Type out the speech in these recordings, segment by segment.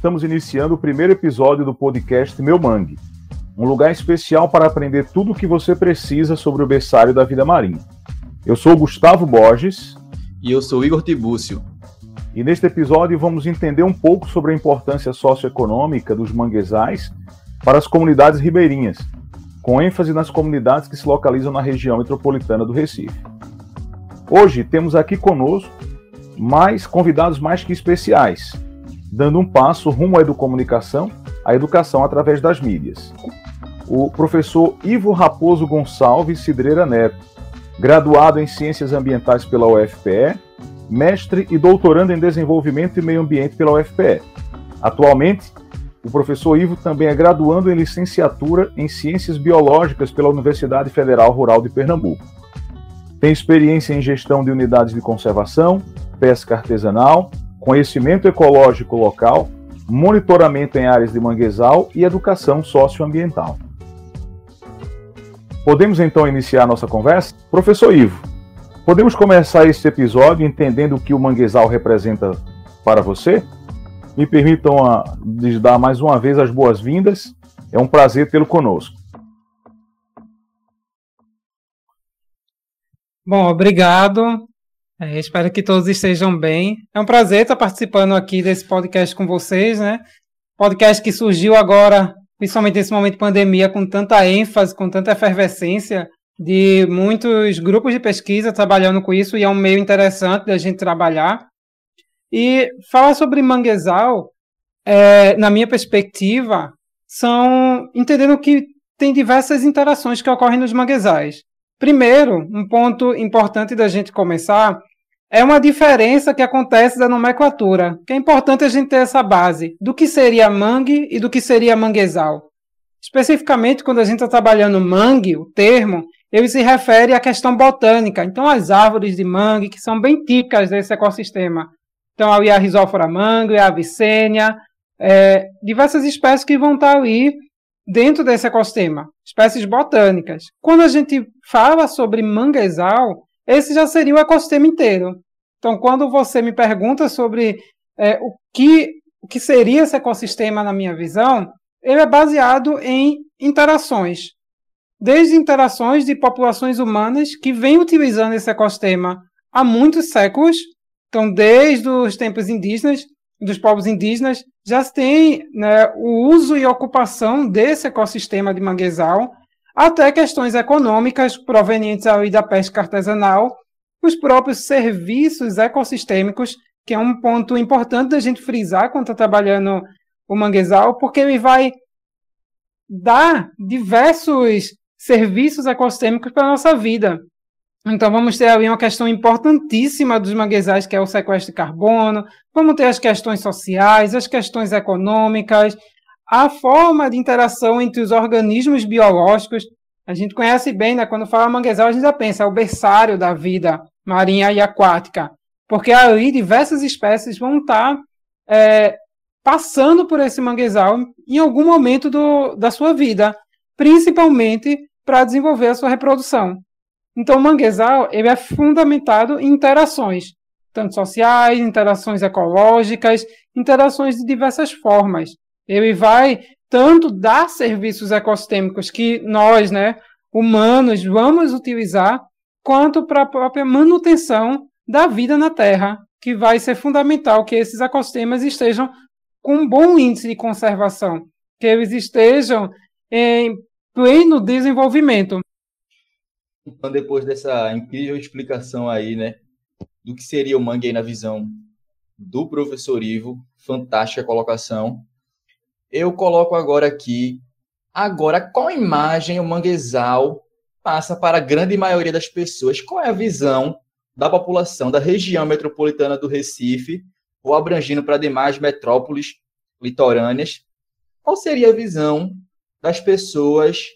estamos iniciando o primeiro episódio do podcast Meu Mangue, um lugar especial para aprender tudo o que você precisa sobre o berçário da vida marinha. Eu sou Gustavo Borges. E eu sou Igor Tibúcio. E neste episódio vamos entender um pouco sobre a importância socioeconômica dos manguezais para as comunidades ribeirinhas, com ênfase nas comunidades que se localizam na região metropolitana do Recife. Hoje temos aqui conosco mais convidados mais que especiais, dando um passo rumo à educomunicação, à educação através das mídias. O professor Ivo Raposo Gonçalves Cidreira Neto, graduado em Ciências Ambientais pela UFPE, mestre e doutorando em Desenvolvimento e Meio Ambiente pela UFPE. Atualmente, o professor Ivo também é graduando em licenciatura em Ciências Biológicas pela Universidade Federal Rural de Pernambuco. Tem experiência em gestão de unidades de conservação, pesca artesanal, conhecimento ecológico local, monitoramento em áreas de manguezal e educação socioambiental. Podemos então iniciar nossa conversa? Professor Ivo, podemos começar este episódio entendendo o que o manguezal representa para você? Me permitam a, ah, lhes dar mais uma vez as boas-vindas. É um prazer tê-lo conosco. Bom, obrigado. É, espero que todos estejam bem. É um prazer estar participando aqui desse podcast com vocês, né? Podcast que surgiu agora, principalmente nesse momento de pandemia, com tanta ênfase, com tanta efervescência de muitos grupos de pesquisa trabalhando com isso e é um meio interessante da gente trabalhar. E falar sobre manguezal, é, na minha perspectiva, são entendendo que tem diversas interações que ocorrem nos manguezais. Primeiro, um ponto importante da gente começar é uma diferença que acontece da nomenclatura, que é importante a gente ter essa base do que seria mangue e do que seria manguezal. Especificamente, quando a gente está trabalhando mangue, o termo, ele se refere à questão botânica. Então, as árvores de mangue, que são bem típicas desse ecossistema. Então, ali a Rhizóphora mangue, a Avicênia, é, diversas espécies que vão estar ali dentro desse ecossistema, espécies botânicas. Quando a gente fala sobre manguezal, esse já seria o ecossistema inteiro. Então, quando você me pergunta sobre é, o, que, o que seria esse ecossistema na minha visão, ele é baseado em interações. Desde interações de populações humanas que vêm utilizando esse ecossistema há muitos séculos, então desde os tempos indígenas, dos povos indígenas, já se tem né, o uso e ocupação desse ecossistema de manguezal até questões econômicas provenientes da pesca artesanal, os próprios serviços ecossistêmicos, que é um ponto importante da gente frisar quando está trabalhando o manguezal, porque ele vai dar diversos serviços ecossistêmicos para a nossa vida. Então, vamos ter ali uma questão importantíssima dos manguezais, que é o sequestro de carbono, vamos ter as questões sociais, as questões econômicas, a forma de interação entre os organismos biológicos. A gente conhece bem, né? Quando fala manguezal, a gente já pensa, é o berçário da vida marinha e aquática, porque ali diversas espécies vão estar é, passando por esse manguezal em algum momento do, da sua vida, principalmente para desenvolver a sua reprodução. Então, o manguezal ele é fundamentado em interações, tanto sociais, interações ecológicas, interações de diversas formas. Ele vai tanto dar serviços ecossistêmicos que nós, né, humanos, vamos utilizar, quanto para a própria manutenção da vida na Terra, que vai ser fundamental que esses ecossistemas estejam com um bom índice de conservação, que eles estejam em pleno desenvolvimento. Então, depois dessa incrível explicação aí, né, do que seria o mangue na visão do professor Ivo, fantástica colocação eu coloco agora aqui. Agora, qual imagem o manguezal passa para a grande maioria das pessoas? Qual é a visão da população da região metropolitana do Recife, ou abrangindo para demais metrópoles litorâneas? Qual seria a visão das pessoas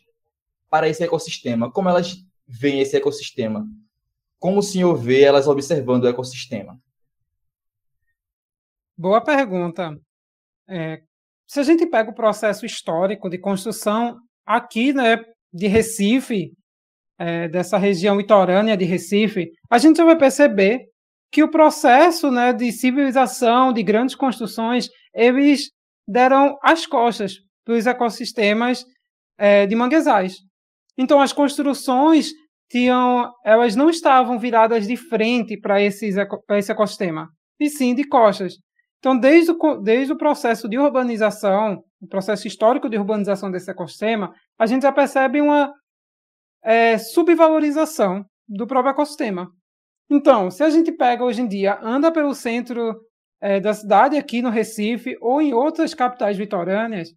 para esse ecossistema? Como elas veem esse ecossistema? Como o senhor vê elas observando o ecossistema? Boa pergunta. É, se a gente pega o processo histórico de construção aqui, né, de Recife, é, dessa região litorânea de Recife, a gente vai perceber que o processo né, de civilização, de grandes construções, eles deram as costas para os ecossistemas é, de manguezais. Então, as construções tinham, elas não estavam viradas de frente para esse ecossistema, e sim de costas. Então, desde o, desde o processo de urbanização, o processo histórico de urbanização desse ecossistema, a gente já percebe uma é, subvalorização do próprio ecossistema. Então, se a gente pega hoje em dia, anda pelo centro é, da cidade, aqui no Recife, ou em outras capitais vitorâneas,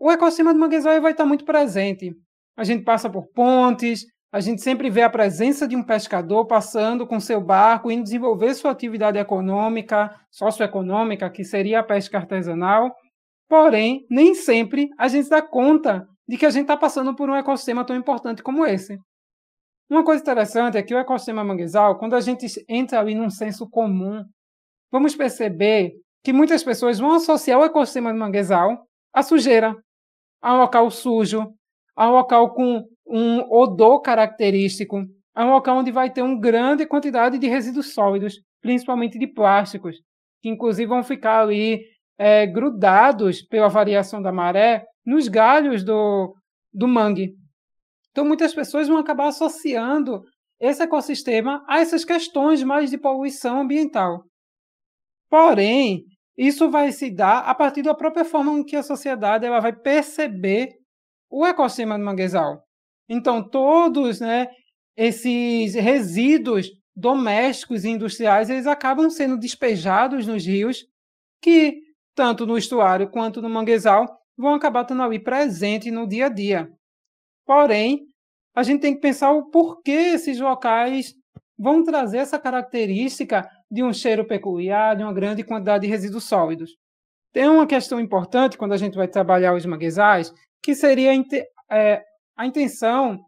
o ecossistema de manguezal vai estar muito presente. A gente passa por pontes, a gente sempre vê a presença de um pescador passando com seu barco, indo desenvolver sua atividade econômica, socioeconômica, que seria a pesca artesanal. Porém, nem sempre a gente dá conta de que a gente está passando por um ecossistema tão importante como esse. Uma coisa interessante é que o ecossistema manguezal, quando a gente entra ali num senso comum, vamos perceber que muitas pessoas vão associar o ecossistema manguezal à sujeira, a um local sujo, a um local com um odor característico, a um local onde vai ter uma grande quantidade de resíduos sólidos, principalmente de plásticos, que inclusive vão ficar ali é, grudados pela variação da maré nos galhos do, do mangue. Então, muitas pessoas vão acabar associando esse ecossistema a essas questões mais de poluição ambiental. Porém, isso vai se dar a partir da própria forma em que a sociedade ela vai perceber o ecossistema do manguezal. Então, todos né, esses resíduos domésticos e industriais eles acabam sendo despejados nos rios, que, tanto no estuário quanto no manguezal, vão acabar estando ali presentes no dia a dia. Porém, a gente tem que pensar o porquê esses locais vão trazer essa característica de um cheiro peculiar, de uma grande quantidade de resíduos sólidos. Tem uma questão importante quando a gente vai trabalhar os manguezais, que seria é, a intenção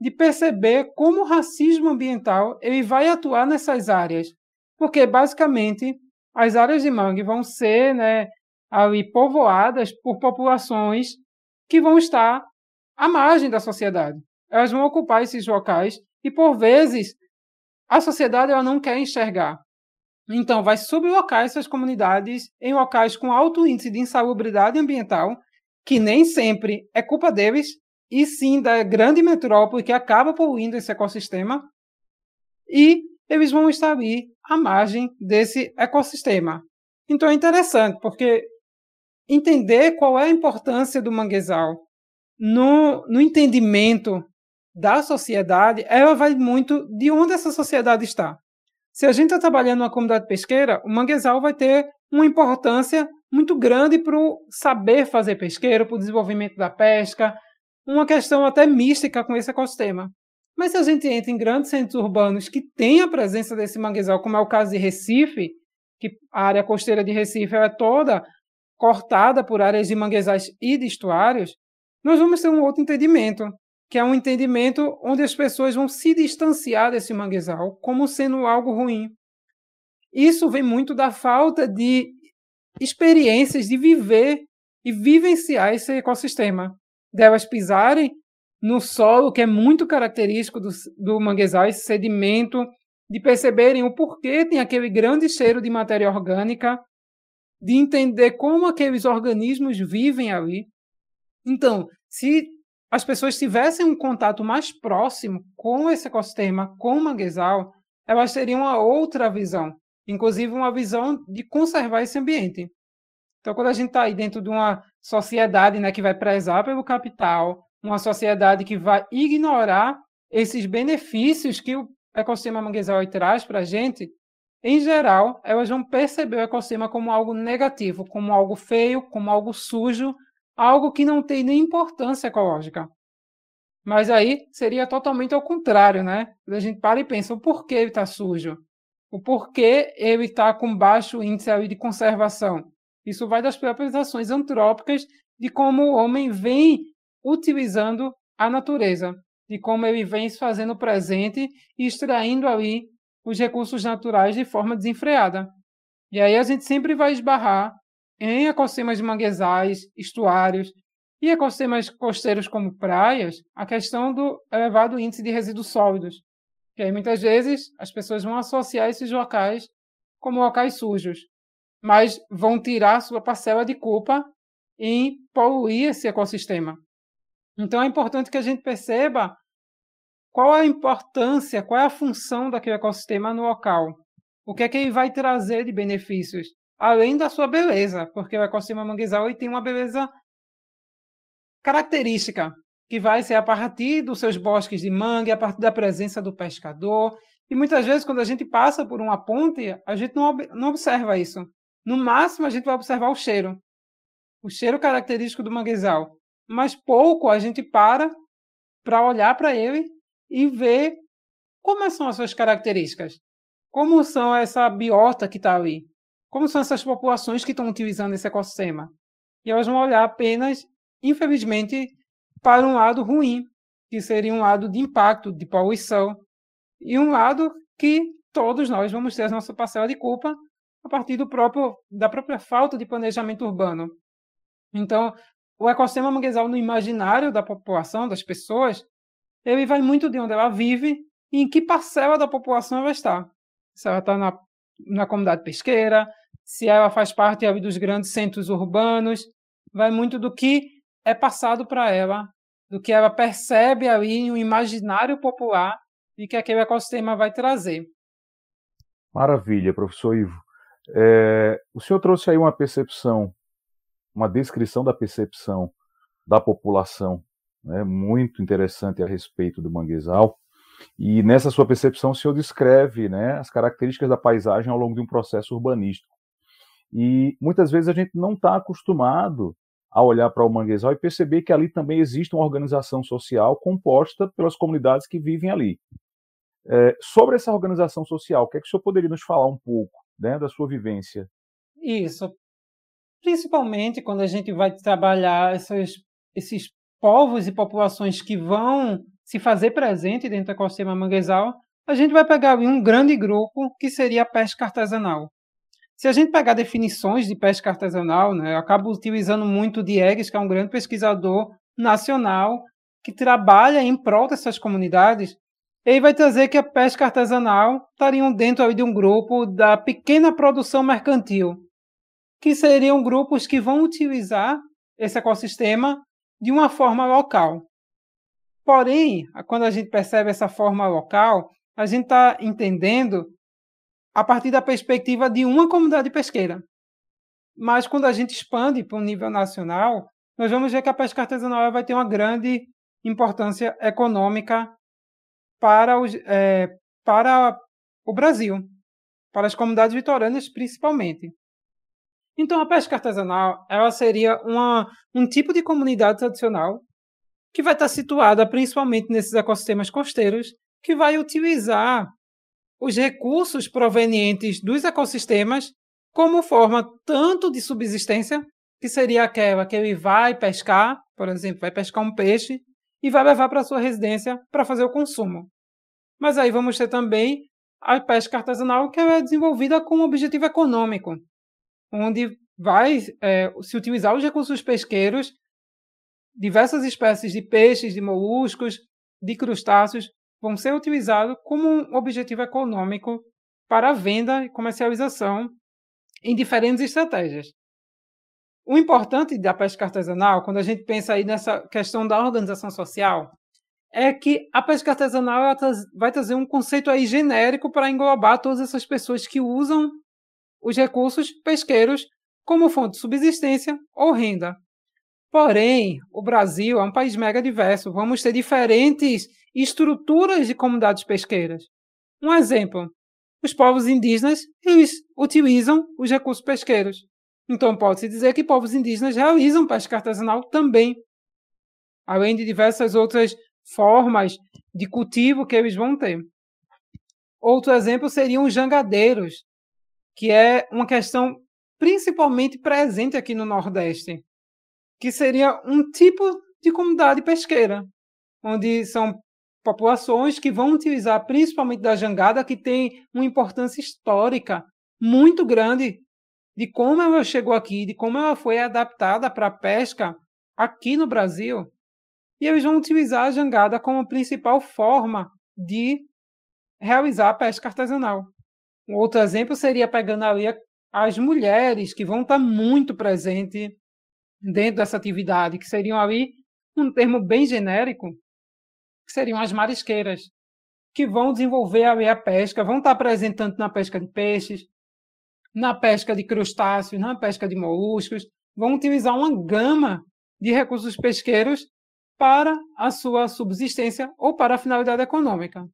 de perceber como o racismo ambiental ele vai atuar nessas áreas. Porque, basicamente, as áreas de mangue vão ser né, ali povoadas por populações que vão estar à margem da sociedade. Elas vão ocupar esses locais e, por vezes, a sociedade ela não quer enxergar. Então, vai sublocar essas comunidades em locais com alto índice de insalubridade ambiental, que nem sempre é culpa deles, e sim da grande metrópole que acaba poluindo esse ecossistema, e eles vão estar ali à margem desse ecossistema. Então é interessante, porque entender qual é a importância do manguezal no, no entendimento da sociedade, ela vai muito de onde essa sociedade está. Se a gente está trabalhando numa comunidade pesqueira, o manguezal vai ter uma importância muito grande para o saber fazer pesqueiro, para o desenvolvimento da pesca, uma questão até mística com esse ecossistema. Mas se a gente entra em grandes centros urbanos que têm a presença desse manguezal, como é o caso de Recife, que a área costeira de Recife é toda cortada por áreas de manguezais e de estuários, nós vamos ter um outro entendimento, que é um entendimento onde as pessoas vão se distanciar desse manguezal como sendo algo ruim. Isso vem muito da falta de experiências de viver e vivenciar esse ecossistema, delas pisarem no solo, que é muito característico do, do manguezal, esse sedimento, de perceberem o porquê tem aquele grande cheiro de matéria orgânica, de entender como aqueles organismos vivem ali. Então, se as pessoas tivessem um contato mais próximo com esse ecossistema, com o manguezal, elas teriam uma outra visão, inclusive uma visão de conservar esse ambiente. Então, quando a gente está aí dentro de uma sociedade né, que vai prezar pelo capital, uma sociedade que vai ignorar esses benefícios que o ecossistema manguezal traz para a gente, em geral, elas vão perceber o ecossistema como algo negativo, como algo feio, como algo sujo, algo que não tem nem importância ecológica. Mas aí seria totalmente ao contrário, né? A gente para e pensa o porquê ele está sujo, o porquê ele está com baixo índice de conservação. Isso vai das próprias ações antrópicas de como o homem vem utilizando a natureza, de como ele vem se fazendo presente e extraindo ali os recursos naturais de forma desenfreada. E aí a gente sempre vai esbarrar em ecossistemas de manguezais, estuários e ecossistemas costeiros como praias, a questão do elevado índice de resíduos sólidos. Que aí muitas vezes as pessoas vão associar esses locais como locais sujos. Mas vão tirar sua parcela de culpa em poluir esse ecossistema. Então é importante que a gente perceba qual a importância, qual é a função daquele ecossistema no local. O que é que ele vai trazer de benefícios, além da sua beleza, porque o ecossistema manguezal ele tem uma beleza característica, que vai ser a partir dos seus bosques de mangue, a partir da presença do pescador. E muitas vezes, quando a gente passa por uma ponte, a gente não, não observa isso. No máximo, a gente vai observar o cheiro, o cheiro característico do manguezal. Mas pouco a gente para para olhar para ele e ver como são as suas características. Como são essa biota que está ali? Como são essas populações que estão utilizando esse ecossistema? E elas vão olhar apenas, infelizmente, para um lado ruim, que seria um lado de impacto, de poluição, e um lado que todos nós vamos ter a nossa parcela de culpa a partir do próprio, da própria falta de planejamento urbano. Então, o ecossistema manguezal no imaginário da população, das pessoas, ele vai muito de onde ela vive e em que parcela da população ela está. Se ela está na, na comunidade pesqueira, se ela faz parte ali, dos grandes centros urbanos, vai muito do que é passado para ela do que ela percebe ali um imaginário popular e que aquele ecossistema vai trazer. Maravilha, professor Ivo. É, o senhor trouxe aí uma percepção, uma descrição da percepção da população, né, muito interessante a respeito do manguezal. E nessa sua percepção, o senhor descreve né, as características da paisagem ao longo de um processo urbanístico. E muitas vezes a gente não está acostumado a olhar para o manguezal e perceber que ali também existe uma organização social composta pelas comunidades que vivem ali. É, sobre essa organização social, o que é que o senhor poderia nos falar um pouco né, da sua vivência? Isso. Principalmente quando a gente vai trabalhar esses, povos e populações que vão se fazer presente dentro do ecossistema manguezal, a gente vai pegar um grande grupo que seria a pesca artesanal. Se a gente pegar definições de pesca artesanal, né, eu acabo utilizando muito o Diegues, que é um grande pesquisador nacional que trabalha em prol dessas comunidades. Ele vai trazer que a pesca artesanal estariam dentro de um grupo da pequena produção mercantil, que seriam grupos que vão utilizar esse ecossistema de uma forma local. Porém, quando a gente percebe essa forma local, a gente está entendendo a partir da perspectiva de uma comunidade pesqueira. Mas quando a gente expande para um nível nacional, nós vamos ver que a pesca artesanal vai ter uma grande importância econômica para, os, é, para o Brasil, para as comunidades litorâneas principalmente. Então, a pesca artesanal ela seria uma, um tipo de comunidade tradicional que vai estar situada principalmente nesses ecossistemas costeiros, que vai utilizar os recursos provenientes dos ecossistemas como forma tanto de subsistência, que seria aquela que ele vai pescar, por exemplo, vai pescar um peixe e vai levar para sua residência para fazer o consumo. Mas aí vamos ter também a pesca artesanal, que é desenvolvida com um objetivo econômico, onde vai é, se utilizar os recursos pesqueiros, diversas espécies de peixes, de moluscos, de crustáceos, vão ser utilizados como um objetivo econômico para a venda e comercialização em diferentes estratégias. O importante da pesca artesanal, quando a gente pensa aí nessa questão da organização social, é que a pesca artesanal vai trazer um conceito aí genérico para englobar todas essas pessoas que usam os recursos pesqueiros como fonte de subsistência ou renda. Porém, o Brasil é um país mega diverso. Vamos ter diferentes estruturas de comunidades pesqueiras. Um exemplo: os povos indígenas eles utilizam os recursos pesqueiros. Então, pode-se dizer que povos indígenas realizam pesca artesanal também, além de diversas outras formas de cultivo que eles vão ter. Outro exemplo seriam os jangadeiros, que é uma questão principalmente presente aqui no Nordeste que seria um tipo de comunidade pesqueira, onde são populações que vão utilizar principalmente da jangada, que tem uma importância histórica muito grande de como ela chegou aqui, de como ela foi adaptada para a pesca aqui no Brasil. E eles vão utilizar a jangada como principal forma de realizar a pesca artesanal. Um outro exemplo seria pegando ali as mulheres que vão estar muito presentes dentro dessa atividade, que seriam ali um termo bem genérico, que seriam as marisqueiras, que vão desenvolver ali a pesca, vão estar presentes tanto na pesca de peixes, na pesca de crustáceos, na pesca de moluscos, vão utilizar uma gama de recursos pesqueiros para a sua subsistência ou para a finalidade econômica.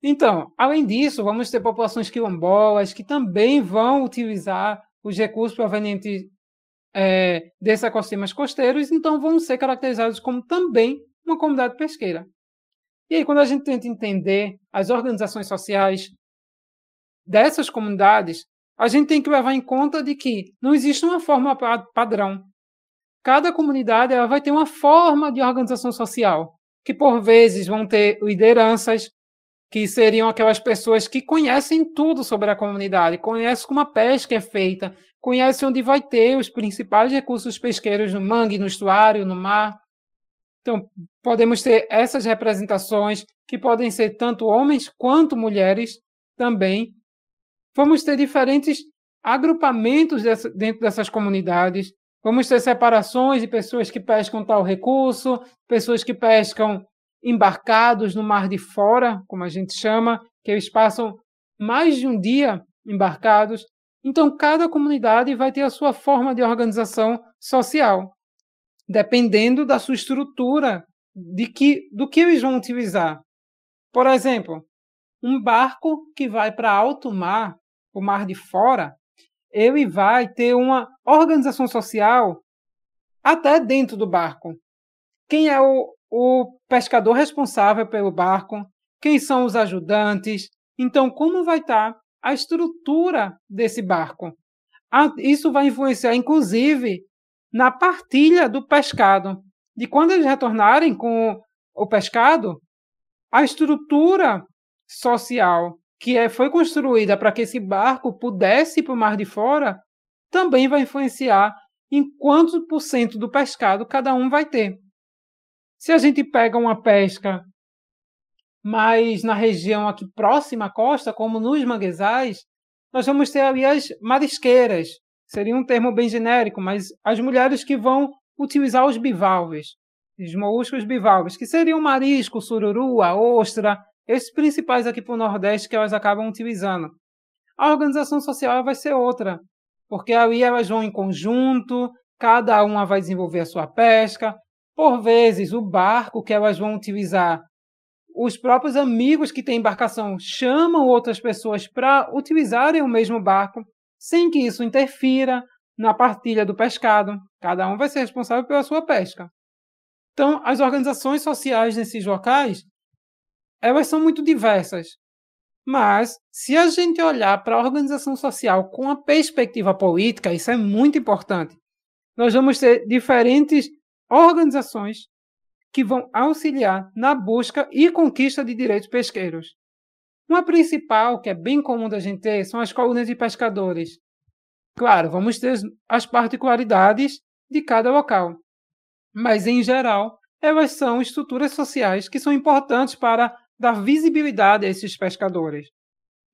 Então, além disso, vamos ter populações quilombolas que também vão utilizar os recursos provenientes é, desses ecossistemas costeiros, então vão ser caracterizados como também uma comunidade pesqueira. E aí, quando a gente tenta entender as organizações sociais dessas comunidades, a gente tem que levar em conta de que não existe uma forma padrão. Cada comunidade ela vai ter uma forma de organização social, que por vezes vão ter lideranças, que seriam aquelas pessoas que conhecem tudo sobre a comunidade, conhecem como a pesca é feita, conhecem onde vai ter os principais recursos pesqueiros no mangue, no estuário, no mar. Então, podemos ter essas representações, que podem ser tanto homens quanto mulheres também. Vamos ter diferentes agrupamentos dessa, dentro dessas comunidades. Vamos ter separações de pessoas que pescam tal recurso, pessoas que pescam embarcados no mar de fora, como a gente chama, que eles passam mais de um dia embarcados. Então, cada comunidade vai ter a sua forma de organização social, dependendo da sua estrutura, de que, do que eles vão utilizar. Por exemplo, um barco que vai para alto mar, o mar de fora, ele vai ter uma organização social até dentro do barco. Quem é o, o pescador responsável pelo barco, quem são os ajudantes. Então, como vai estar a estrutura desse barco? Isso vai influenciar, inclusive, na partilha do pescado. De quando eles retornarem com o pescado, a estrutura social que é, foi construída para que esse barco pudesse ir para o mar de fora também vai influenciar em quantos por cento do pescado cada um vai ter. Se a gente pega uma pesca mais na região aqui próxima à costa, como nos manguezais, nós vamos ter ali as marisqueiras, seria um termo bem genérico, mas as mulheres que vão utilizar os bivalves, os moluscos bivalves, que seriam marisco, sururu, a ostra, esses principais aqui para o Nordeste que elas acabam utilizando. A organização social vai ser outra, porque ali elas vão em conjunto, cada uma vai desenvolver a sua pesca, por vezes, o barco que elas vão utilizar, os próprios amigos que têm embarcação chamam outras pessoas para utilizarem o mesmo barco, sem que isso interfira na partilha do pescado. Cada um vai ser responsável pela sua pesca. Então, as organizações sociais nesses locais, elas são muito diversas. Mas, se a gente olhar para a organização social com a perspectiva política, isso é muito importante. Nós vamos ter diferentes organizações que vão auxiliar na busca e conquista de direitos pesqueiros. Uma principal, que é bem comum da gente ter, são as colônias de pescadores. Claro, vamos ter as particularidades de cada local, mas em geral, elas são estruturas sociais que são importantes para dar visibilidade a esses pescadores.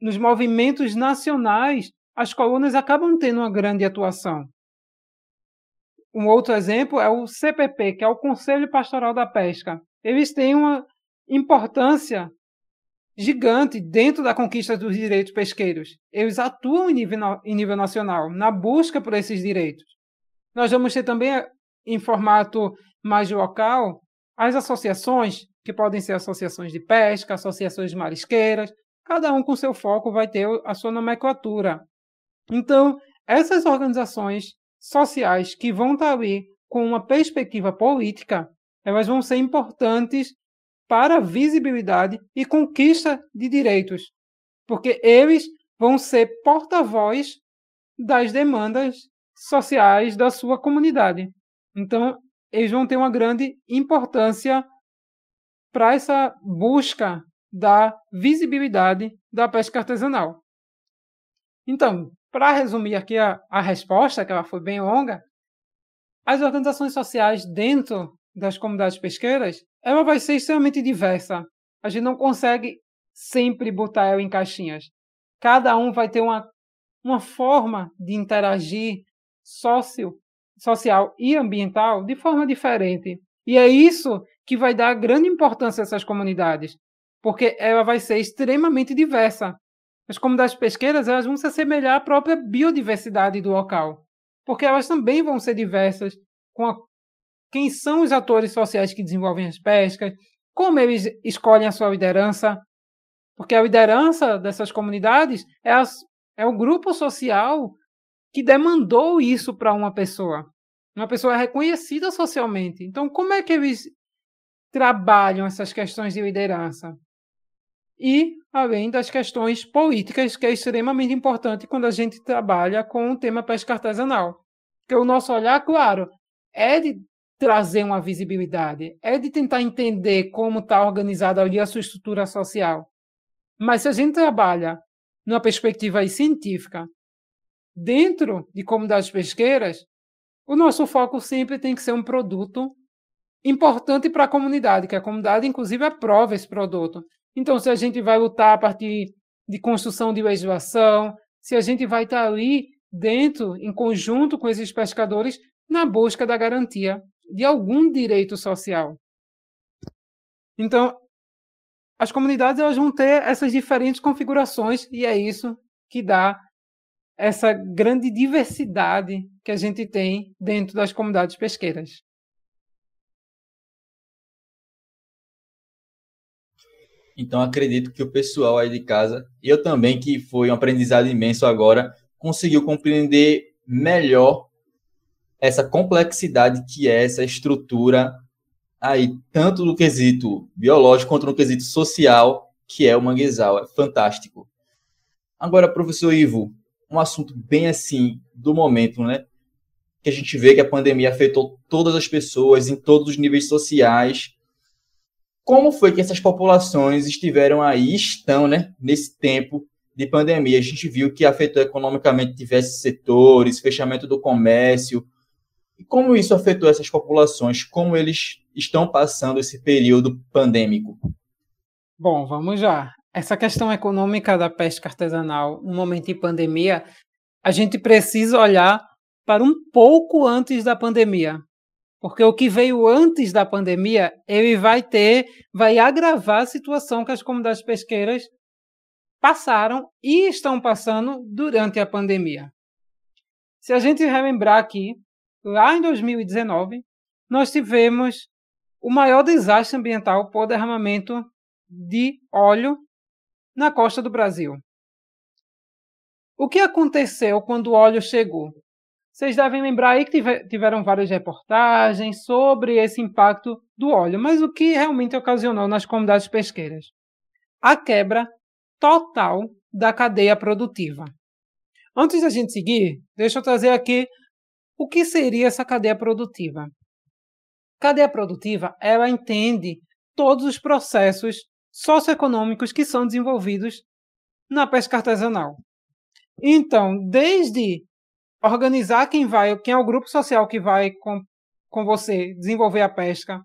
Nos movimentos nacionais, as colônias acabam tendo uma grande atuação. Um outro exemplo é o CPP, que é o Conselho Pastoral da Pesca. Eles têm uma importância gigante dentro da conquista dos direitos pesqueiros. Eles atuam em nível, em nível nacional, na busca por esses direitos. Nós vamos ter também, em formato mais local, as associações, que podem ser associações de pesca, associações marisqueiras, cada um com seu foco vai ter a sua nomenclatura. Então, essas organizações sociais que vão estar ali com uma perspectiva política, elas vão ser importantes para visibilidade e conquista de direitos, porque eles vão ser porta-voz das demandas sociais da sua comunidade. Então, eles vão ter uma grande importância para essa busca da visibilidade da pesca artesanal. Então, para resumir aqui a, a resposta, que ela foi bem longa, as organizações sociais dentro das comunidades pesqueiras, ela vai ser extremamente diversa. A gente não consegue sempre botar ela em caixinhas. Cada um vai ter uma, uma forma de interagir sócio, social e ambiental de forma diferente. E é isso que vai dar grande importância a essas comunidades, porque ela vai ser extremamente diversa. As comunidades pesqueiras elas vão se assemelhar à própria biodiversidade do local, porque elas também vão ser diversas com a, quem são os atores sociais que desenvolvem as pescas, como eles escolhem a sua liderança, porque a liderança dessas comunidades é, as, é o grupo social que demandou isso para uma pessoa. Uma pessoa é reconhecida socialmente. Então, como é que eles trabalham essas questões de liderança? E além das questões políticas, que é extremamente importante quando a gente trabalha com o tema pesca artesanal. Porque o nosso olhar, claro, é de trazer uma visibilidade, é de tentar entender como está organizada ali a sua estrutura social. Mas se a gente trabalha numa perspectiva científica, dentro de comunidades pesqueiras, o nosso foco sempre tem que ser um produto importante para a comunidade, que a comunidade, inclusive, aprova esse produto. Então, se a gente vai lutar a partir de construção de legislação, se a gente vai estar ali dentro, em conjunto com esses pescadores, na busca da garantia de algum direito social. Então, as comunidades elas vão ter essas diferentes configurações e é isso que dá essa grande diversidade que a gente tem dentro das comunidades pesqueiras. Então acredito que o pessoal aí de casa, eu também que foi um aprendizado imenso agora, conseguiu compreender melhor essa complexidade que é essa estrutura aí, tanto no quesito biológico quanto no quesito social, que é o manguezal. É fantástico. Agora, professor Ivo, um assunto bem assim do momento, né? Que a gente vê que a pandemia afetou todas as pessoas em todos os níveis sociais. Como foi que essas populações estiveram aí, estão, né, nesse tempo de pandemia? A gente viu que afetou economicamente diversos setores, fechamento do comércio, e como isso afetou essas populações? Como eles estão passando esse período pandêmico? Bom, vamos lá. Essa questão econômica da pesca artesanal no momento de pandemia, a gente precisa olhar para um pouco antes da pandemia. Porque o que veio antes da pandemia, ele vai ter, vai agravar a situação que as comunidades pesqueiras passaram e estão passando durante a pandemia. Se a gente relembrar aqui, lá em 2019, nós tivemos o maior desastre ambiental por derramamento de óleo na costa do Brasil. O que aconteceu quando o óleo chegou? Vocês devem lembrar aí que tiveram várias reportagens sobre esse impacto do óleo, mas o que realmente ocasionou nas comunidades pesqueiras? A quebra total da cadeia produtiva. Antes da gente seguir, deixa eu trazer aqui o que seria essa cadeia produtiva? Cadeia produtiva, ela entende todos os processos socioeconômicos que são desenvolvidos na pesca artesanal. Então, desde organizar quem vai, quem é o grupo social que vai com, com você desenvolver a pesca,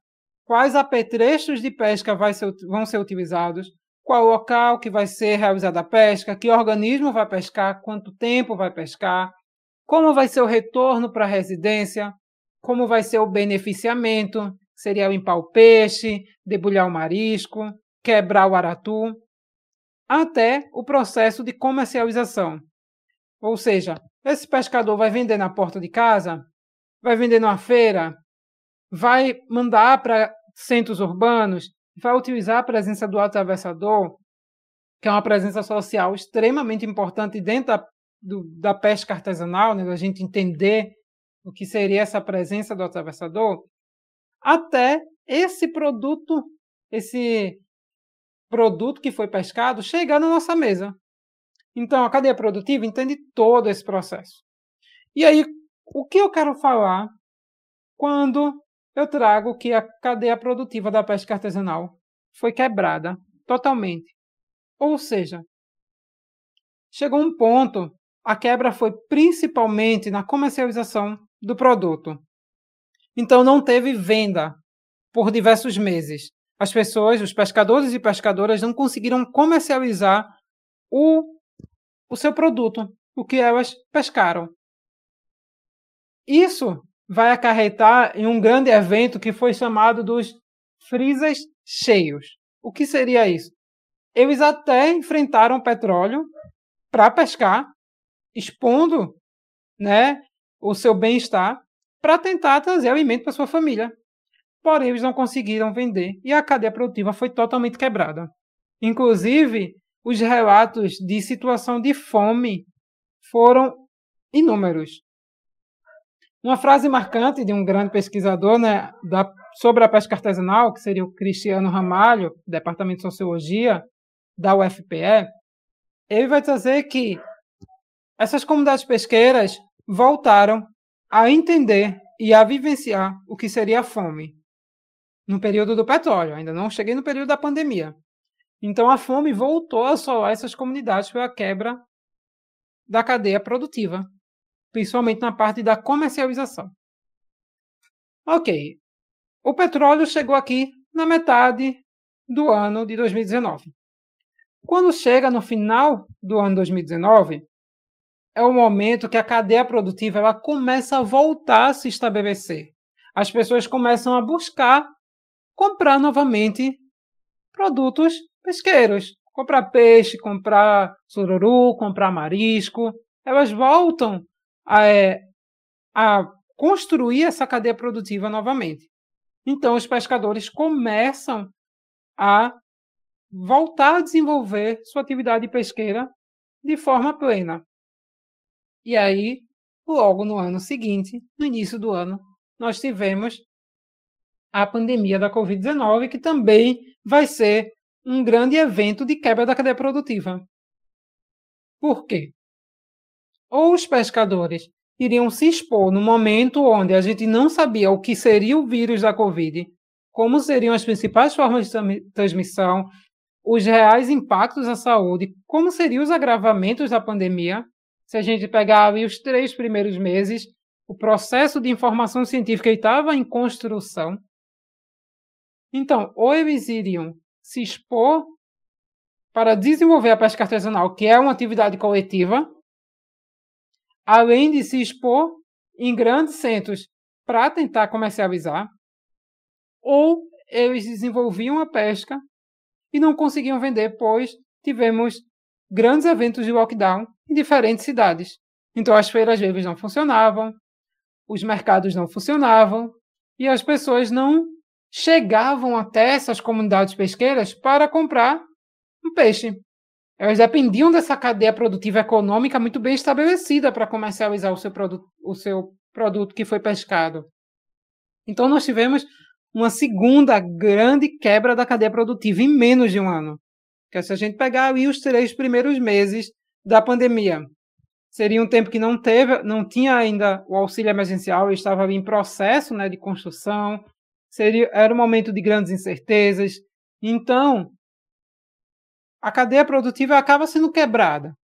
quais apetrechos de pesca ser, vão ser utilizados, qual local que vai ser realizada a pesca, que organismo vai pescar, quanto tempo vai pescar, como vai ser o retorno para a residência? Como vai ser o beneficiamento? Seria limpar o peixe, debulhar o marisco, quebrar o aratu, até o processo de comercialização. Ou seja, esse pescador vai vender na porta de casa, vai vender numa feira, vai mandar para centros urbanos, vai utilizar a presença do atravessador, que é uma presença social extremamente importante dentro da do, da pesca artesanal, né, da gente entender o que seria essa presença do atravessador, até esse produto, esse produto que foi pescado chegar na nossa mesa. Então, a cadeia produtiva entende todo esse processo. E aí, o que eu quero falar quando eu trago que a cadeia produtiva da pesca artesanal foi quebrada totalmente? Ou seja, chegou um ponto a quebra foi principalmente na comercialização do produto. Então não teve venda por diversos meses. As pessoas, os pescadores e pescadoras não conseguiram comercializar o, o seu produto, o que elas pescaram. Isso vai acarretar em um grande evento que foi chamado dos freezers cheios. O que seria isso? Eles até enfrentaram petróleo para pescar, expondo né, o seu bem-estar para tentar trazer alimento para sua família. Porém, eles não conseguiram vender e a cadeia produtiva foi totalmente quebrada. Inclusive, os relatos de situação de fome foram inúmeros. Uma frase marcante de um grande pesquisador né, da, sobre a pesca artesanal, que seria o Cristiano Ramalho, Departamento de Sociologia da UFPE, ele vai dizer que essas comunidades pesqueiras voltaram a entender e a vivenciar o que seria a fome no período do petróleo. Ainda não cheguei no período da pandemia. Então a fome voltou a assolar essas comunidades pela quebra da cadeia produtiva principalmente na parte da comercialização. Ok, o petróleo chegou aqui na metade do ano de 2019. Quando chega no final do ano 2019, é o momento que a cadeia produtiva ela começa a voltar a se estabelecer. As pessoas começam a buscar comprar novamente produtos pesqueiros, comprar peixe, comprar sururu, comprar marisco. Elas voltam a, é, a construir essa cadeia produtiva novamente. Então, os pescadores começam a voltar a desenvolver sua atividade pesqueira de forma plena. E aí, logo no ano seguinte, no início do ano, nós tivemos a pandemia da Covid-19, que também vai ser um grande evento de quebra da cadeia produtiva. Por quê? ou os pescadores iriam se expor no momento onde a gente não sabia o que seria o vírus da Covid, como seriam as principais formas de transmissão, os reais impactos à saúde, como seriam os agravamentos da pandemia, se a gente pegar ali os três primeiros meses, o processo de informação científica estava em construção. Então, ou eles iriam se expor para desenvolver a pesca artesanal, que é uma atividade coletiva, além de se expor em grandes centros para tentar comercializar, ou eles desenvolviam a pesca e não conseguiam vender, pois tivemos grandes eventos de lockdown em diferentes cidades. Então as feiras livres não funcionavam, os mercados não funcionavam e as pessoas não chegavam até essas comunidades pesqueiras para comprar um peixe. Elas dependiam dessa cadeia produtiva econômica muito bem estabelecida para comercializar o seu, produto, o seu produto que foi pescado. Então, nós tivemos uma segunda grande quebra da cadeia produtiva em menos de um ano. Que é se a gente pegar ali os três primeiros meses da pandemia, seria um tempo que não teve, não tinha ainda o auxílio emergencial, estava ali em processo né, de construção, seria, era um momento de grandes incertezas. Então, a cadeia produtiva acaba sendo quebrada.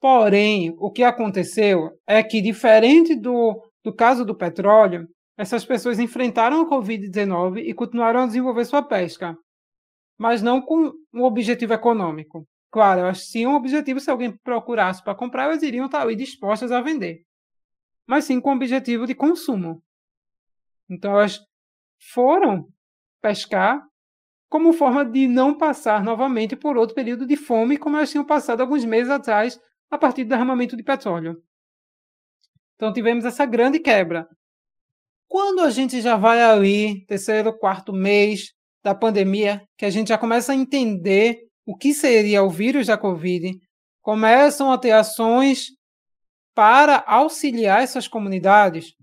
Porém, o que aconteceu é que, diferente do, do caso do petróleo, essas pessoas enfrentaram a Covid-19 e continuaram a desenvolver sua pesca, mas não com um objetivo econômico. Claro, elas tinham um objetivo, se alguém procurasse para comprar, elas iriam estar ali dispostas a vender, mas sim com o objetivo de consumo. Então, elas foram pescar como forma de não passar novamente por outro período de fome, como elas tinham passado alguns meses atrás, a partir do derramamento de petróleo. Então tivemos essa grande quebra. Quando a gente já vai ali, terceiro, quarto mês da pandemia, que a gente já começa a entender o que seria o vírus da Covid, começam a ter ações para auxiliar essas comunidades,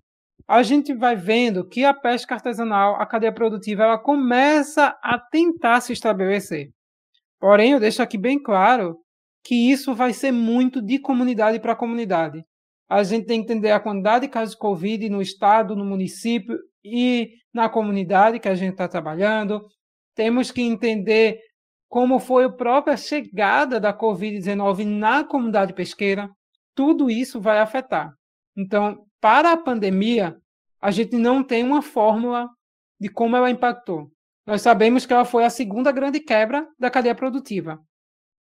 a gente vai vendo que a pesca artesanal, a cadeia produtiva, ela começa a tentar se estabelecer. Porém, eu deixo aqui bem claro que isso vai ser muito de comunidade para comunidade. A gente tem que entender a quantidade de casos de Covid no estado, no município e na comunidade que a gente está trabalhando. Temos que entender como foi a própria chegada da Covid-19 na comunidade pesqueira. Tudo isso vai afetar. Então, para a pandemia, a gente não tem uma fórmula de como ela impactou. Nós sabemos que ela foi a segunda grande quebra da cadeia produtiva.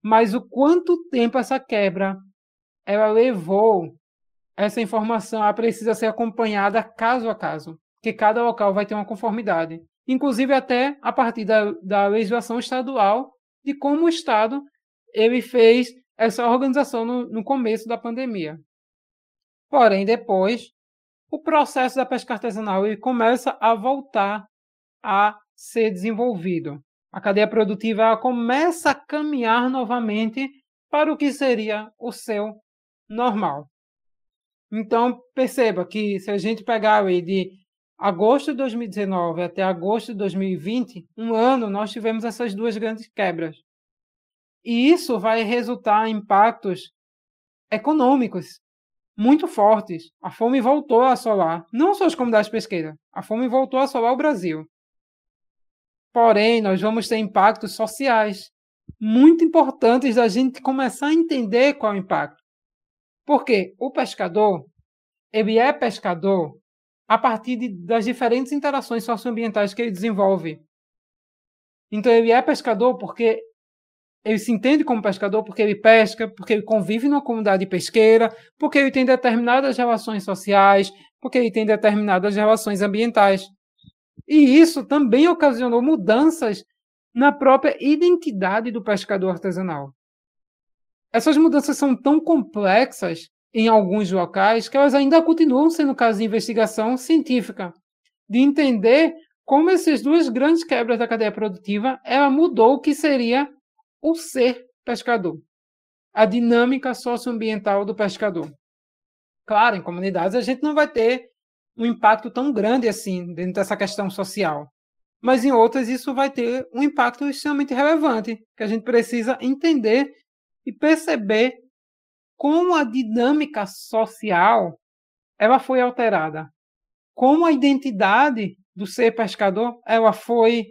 Mas o quanto tempo essa quebra ela levou essa informação, ela precisa ser acompanhada caso a caso, porque cada local vai ter uma conformidade. Inclusive até a partir da, da legislação estadual de como o Estado ele fez essa organização no, no começo da pandemia. Porém, depois, o processo da pesca artesanal ele começa a voltar a ser desenvolvido. A cadeia produtiva começa a caminhar novamente para o que seria o seu normal. Então, perceba que se a gente pegar aí de agosto de 2019 até agosto de 2020, um ano, nós tivemos essas duas grandes quebras. E isso vai resultar em impactos econômicos muito fortes. A fome voltou a assolar não só as comunidades pesqueiras, a fome voltou a assolar o Brasil. Porém, nós vamos ter impactos sociais muito importantes da gente começar a entender qual é o impacto. Porque o pescador, ele é pescador a partir de, das diferentes interações socioambientais que ele desenvolve. Então, ele é pescador porque ele se entende como pescador porque ele pesca, porque ele convive numa comunidade pesqueira, porque ele tem determinadas relações sociais, porque ele tem determinadas relações ambientais. E isso também ocasionou mudanças na própria identidade do pescador artesanal. Essas mudanças são tão complexas em alguns locais que elas ainda continuam sendo caso de investigação científica, de entender como essas duas grandes quebras da cadeia produtiva ela mudou o que seria o ser pescador, a dinâmica socioambiental do pescador. Claro, em comunidades a gente não vai ter um impacto tão grande assim dentro dessa questão social. Mas em outras isso vai ter um impacto extremamente relevante, que a gente precisa entender e perceber como a dinâmica social ela foi alterada, como a identidade do ser pescador ela foi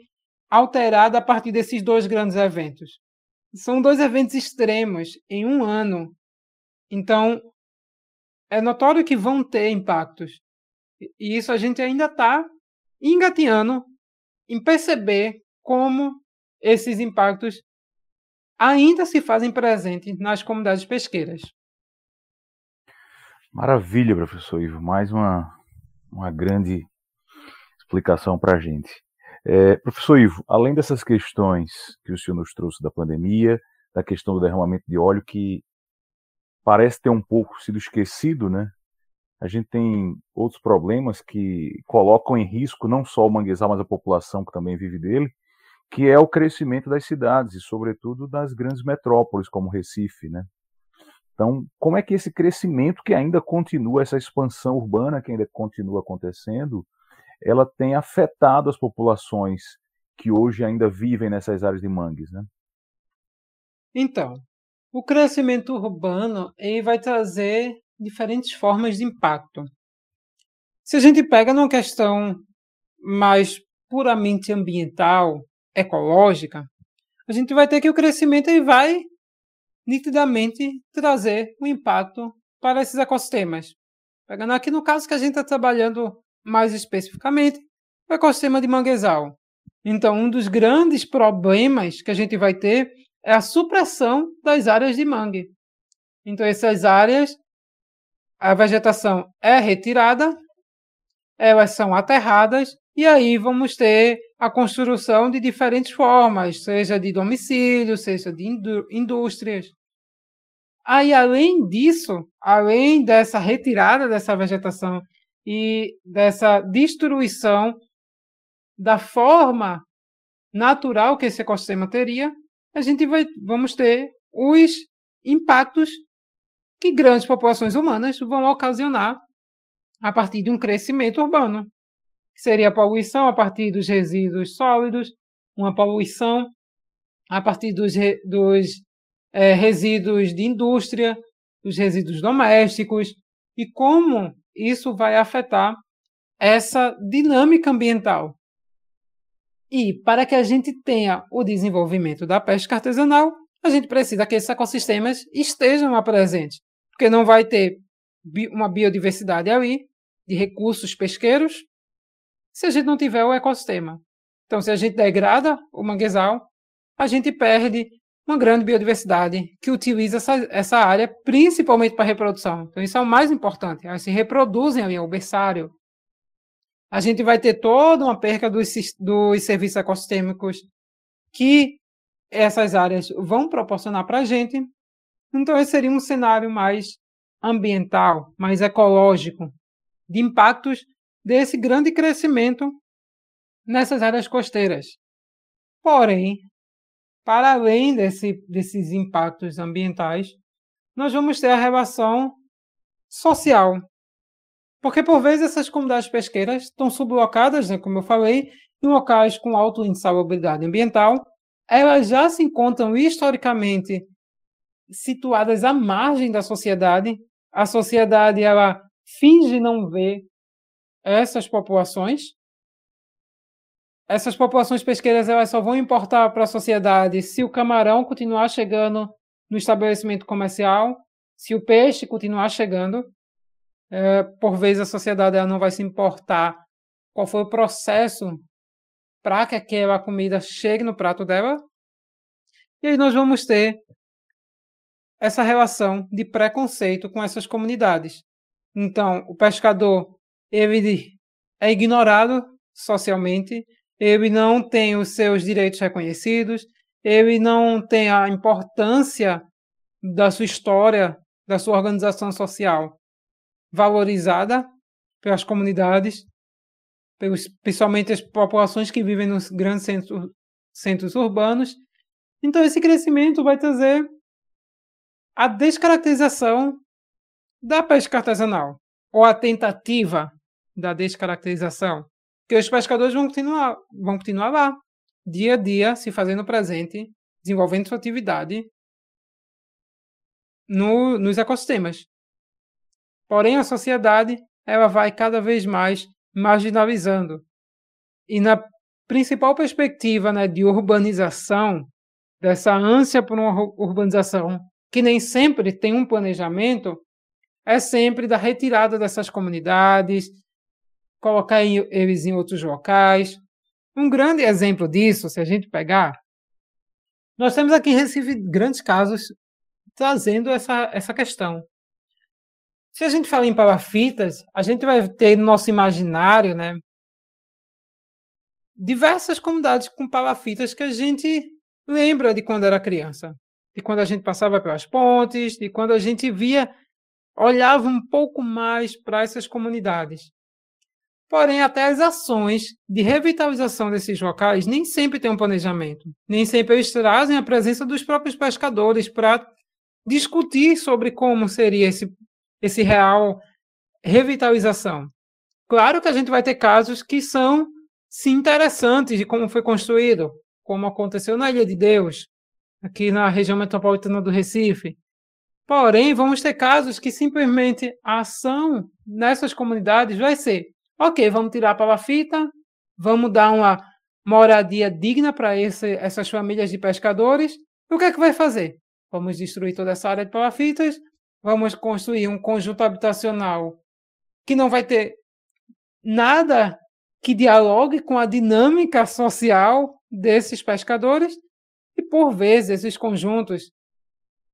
alterada a partir desses dois grandes eventos. São dois eventos extremos em um ano. Então, é notório que vão ter impactos. E isso a gente ainda está engateando em perceber como esses impactos ainda se fazem presentes nas comunidades pesqueiras. Maravilha, professor Ivo. Mais uma, uma grande explicação para a gente. É, professor Ivo, além dessas questões que o senhor nos trouxe da pandemia, da questão do derramamento de óleo, que parece ter um pouco sido esquecido, né? A gente tem outros problemas que colocam em risco não só o manguezal, mas a população que também vive dele, que é o crescimento das cidades e, sobretudo, das grandes metrópoles como Recife, né? Então, como é que esse crescimento que ainda continua, essa expansão urbana que ainda continua acontecendo, ela tem afetado as populações que hoje ainda vivem nessas áreas de mangues, né? Então, o crescimento urbano ele vai trazer diferentes formas de impacto. Se a gente pega numa questão mais puramente ambiental, ecológica, a gente vai ter que o crescimento ele vai nitidamente trazer um impacto para esses ecossistemas. Pegando aqui no caso que a gente está trabalhando mais especificamente, o ecossistema de manguezal. Então, um dos grandes problemas que a gente vai ter é a supressão das áreas de mangue. Então, essas áreas, a vegetação é retirada, elas são aterradas, e aí vamos ter a construção de diferentes formas, seja de domicílio, seja de indústrias. Aí, além disso, além dessa retirada dessa vegetação e dessa destruição da forma natural que esse ecossistema teria, a gente vai, vamos ter os impactos que grandes populações humanas vão ocasionar a partir de um crescimento urbano. Seria a poluição a partir dos resíduos sólidos, uma poluição a partir dos, dos é, resíduos de indústria, dos resíduos domésticos, e como isso vai afetar essa dinâmica ambiental. E para que a gente tenha o desenvolvimento da pesca artesanal, a gente precisa que esses ecossistemas estejam presentes, porque não vai ter uma biodiversidade ali de recursos pesqueiros se a gente não tiver o ecossistema. Então, se a gente degrada o manguezal, a gente perde uma grande biodiversidade que utiliza essa, essa área principalmente para reprodução. Então, isso é o mais importante. Elas se reproduzem ali, é o berçário. A gente vai ter toda uma perca dos, dos serviços ecossistêmicos que essas áreas vão proporcionar para a gente. Então, esse seria um cenário mais ambiental, mais ecológico, de impactos desse grande crescimento nessas áreas costeiras. Porém, para além desse, desses impactos ambientais, nós vamos ter a relação social. Porque, por vezes, essas comunidades pesqueiras estão sublocadas, né, como eu falei, em locais com alto insalubridade ambiental. Elas já se encontram historicamente situadas à margem da sociedade. A sociedade ela finge não ver essas populações essas populações pesqueiras elas só vão importar para a sociedade se o camarão continuar chegando no estabelecimento comercial, se o peixe continuar chegando. É, por vezes a sociedade ela não vai se importar qual foi o processo para que aquela comida chegue no prato dela. E aí nós vamos ter essa relação de preconceito com essas comunidades. Então, o pescador ele é ignorado socialmente, ele não tem os seus direitos reconhecidos, ele não tem a importância da sua história, da sua organização social valorizada pelas comunidades, pelos, principalmente as populações que vivem nos grandes centros, centros urbanos. Então, esse crescimento vai trazer a descaracterização da pesca artesanal, ou a tentativa da descaracterização. Porque os pescadores vão continuar, vão continuar lá, dia a dia, se fazendo presente, desenvolvendo sua atividade no, nos ecossistemas. Porém, a sociedade ela vai cada vez mais marginalizando. E na principal perspectiva né, de urbanização, dessa ânsia por uma urbanização que nem sempre tem um planejamento, é sempre da retirada dessas comunidades, colocar eles em outros locais. Um grande exemplo disso, se a gente pegar, nós temos aqui em Recife grandes casos trazendo essa, essa questão. Se a gente fala em palafitas, a gente vai ter no nosso imaginário, né, diversas comunidades com palafitas que a gente lembra de quando era criança, de quando a gente passava pelas pontes, de quando a gente via, olhava um pouco mais para essas comunidades. Porém, até as ações de revitalização desses locais nem sempre têm um planejamento. Nem sempre eles trazem a presença dos próprios pescadores para discutir sobre como seria esse, esse real revitalização. Claro que a gente vai ter casos que são sim interessantes de como foi construído, como aconteceu na Ilha de Deus, aqui na região metropolitana do Recife. Porém, vamos ter casos que simplesmente a ação nessas comunidades vai ser Ok, vamos tirar a palafita, vamos dar uma moradia digna para essas famílias de pescadores. E o que é que vai fazer? Vamos destruir toda essa área de palafitas, vamos construir um conjunto habitacional que não vai ter nada que dialogue com a dinâmica social desses pescadores e por vezes esses conjuntos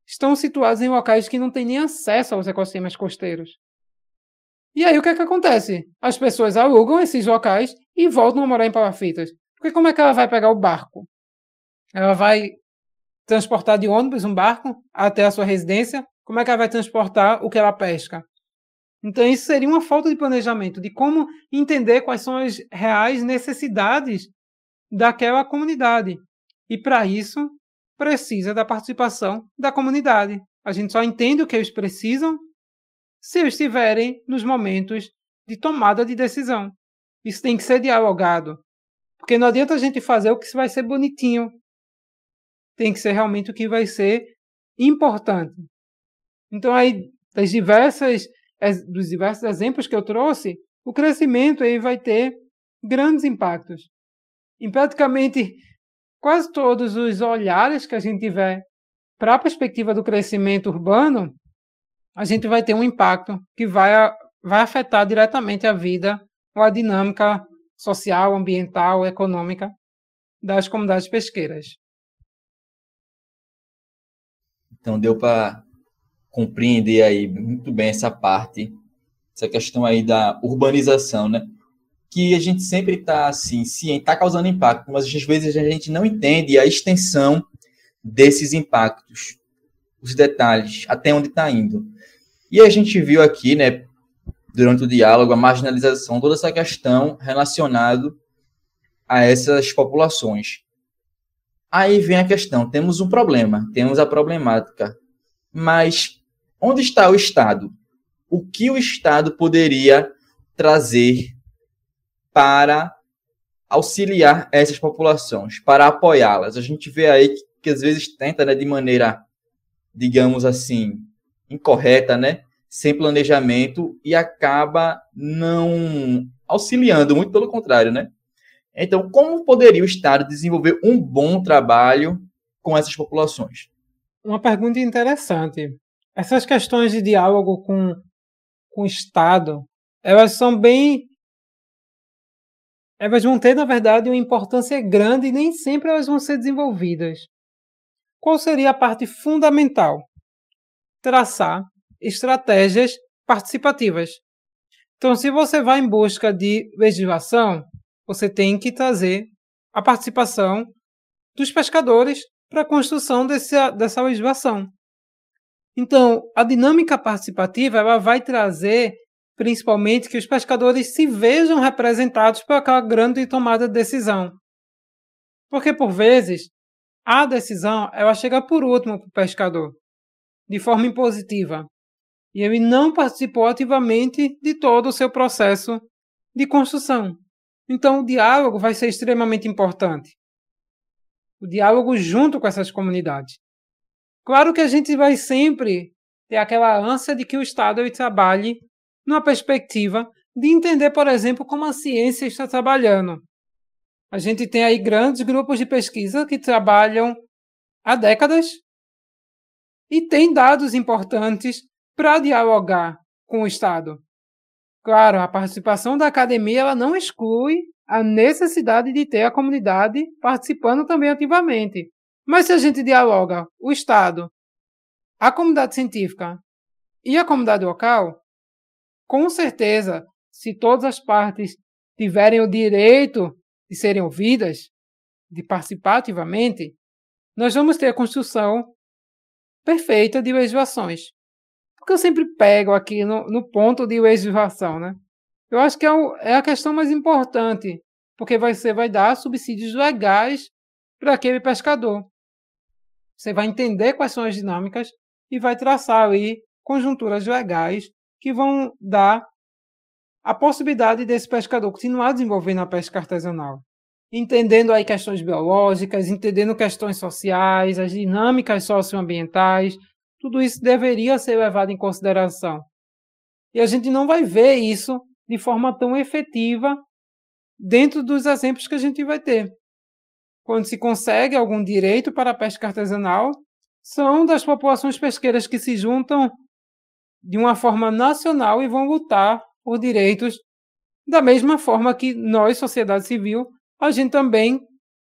estão situados em locais que não têm nem acesso aos ecossistemas costeiros. E aí o que é que acontece? As pessoas alugam esses locais e voltam a morar em palafitas. Porque como é que ela vai pegar o barco? Ela vai transportar de ônibus um barco até a sua residência? Como é que ela vai transportar o que ela pesca? Então isso seria uma falta de planejamento, de como entender quais são as reais necessidades daquela comunidade. E para isso precisa da participação da comunidade. A gente só entende o que eles precisam se estiverem nos momentos de tomada de decisão. Isso tem que ser dialogado. Porque não adianta a gente fazer o que vai ser bonitinho. Tem que ser realmente o que vai ser importante. Então, aí, das diversas, dos diversos exemplos que eu trouxe, o crescimento aí vai ter grandes impactos. Em praticamente quase todos os olhares que a gente tiver para a perspectiva do crescimento urbano, a gente vai ter um impacto que vai, vai afetar diretamente a vida ou a dinâmica social, ambiental, econômica das comunidades pesqueiras. Então deu para compreender aí muito bem essa parte, essa questão aí da urbanização, né? Que a gente sempre está assim, sim, está causando impacto, mas às vezes a gente não entende a extensão desses impactos, os detalhes, até onde está indo. E a gente viu aqui, né, durante o diálogo, a marginalização, toda essa questão relacionada a essas populações. Aí vem a questão: temos um problema, temos a problemática, mas onde está o Estado? O que o Estado poderia trazer para auxiliar essas populações, para apoiá-las? A gente vê aí que, que às vezes tenta, né, de maneira, digamos assim, incorreta, né, sem planejamento e acaba não auxiliando, muito pelo contrário, né? Então, como poderia o Estado desenvolver um bom trabalho com essas populações? Uma pergunta interessante. Essas questões de diálogo com, com o Estado, elas são bem. Elas vão ter, na verdade, uma importância grande e nem sempre elas vão ser desenvolvidas. Qual seria a parte fundamental? Traçar estratégias participativas. Então, se você vai em busca de legislação, você tem que trazer a participação dos pescadores para a construção desse, dessa legislação. Então, a dinâmica participativa ela vai trazer principalmente que os pescadores se vejam representados por aquela grande tomada de decisão. Porque, por vezes, a decisão ela chega por último para o pescador, de forma impositiva. E ele não participou ativamente de todo o seu processo de construção. Então, o diálogo vai ser extremamente importante. O diálogo junto com essas comunidades. Claro que a gente vai sempre ter aquela ânsia de que o Estado ele trabalhe numa perspectiva de entender, por exemplo, como a ciência está trabalhando. A gente tem aí grandes grupos de pesquisa que trabalham há décadas e tem dados importantes para dialogar com o Estado. Claro, a participação da academia ela não exclui a necessidade de ter a comunidade participando também ativamente. Mas se a gente dialoga o Estado, a comunidade científica e a comunidade local, com certeza, se todas as partes tiverem o direito de serem ouvidas, de participar ativamente, nós vamos ter a construção perfeita de legislações. Porque eu sempre pego aqui no, no ponto de legislação, né? Eu acho que é, o, é, a questão mais importante, porque você vai dar subsídios legais para aquele pescador. Você vai entender quais são as dinâmicas e vai traçar aí conjunturas legais que vão dar a possibilidade desse pescador continuar desenvolvendo a pesca artesanal. Entendendo aí questões biológicas, entendendo questões sociais, as dinâmicas socioambientais, tudo isso deveria ser levado em consideração. E a gente não vai ver isso de forma tão efetiva dentro dos exemplos que a gente vai ter. Quando se consegue algum direito para a pesca artesanal, são das populações pesqueiras que se juntam de uma forma nacional e vão lutar por direitos da mesma forma que nós, sociedade civil, a gente também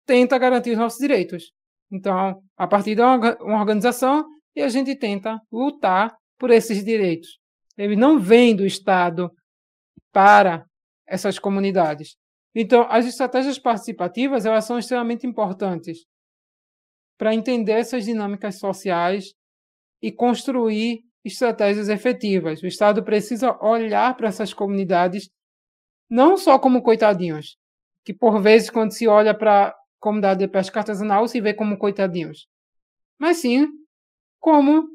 tenta garantir os nossos direitos. Então, a partir de uma organização, e a gente tenta lutar por esses direitos. Ele não vem do Estado para essas comunidades. Então, as estratégias participativas elas são extremamente importantes para entender essas dinâmicas sociais e construir estratégias efetivas. O Estado precisa olhar para essas comunidades não só como coitadinhos, que por vezes quando se olha para a comunidade de pesca artesanal se vê como coitadinhos, mas sim como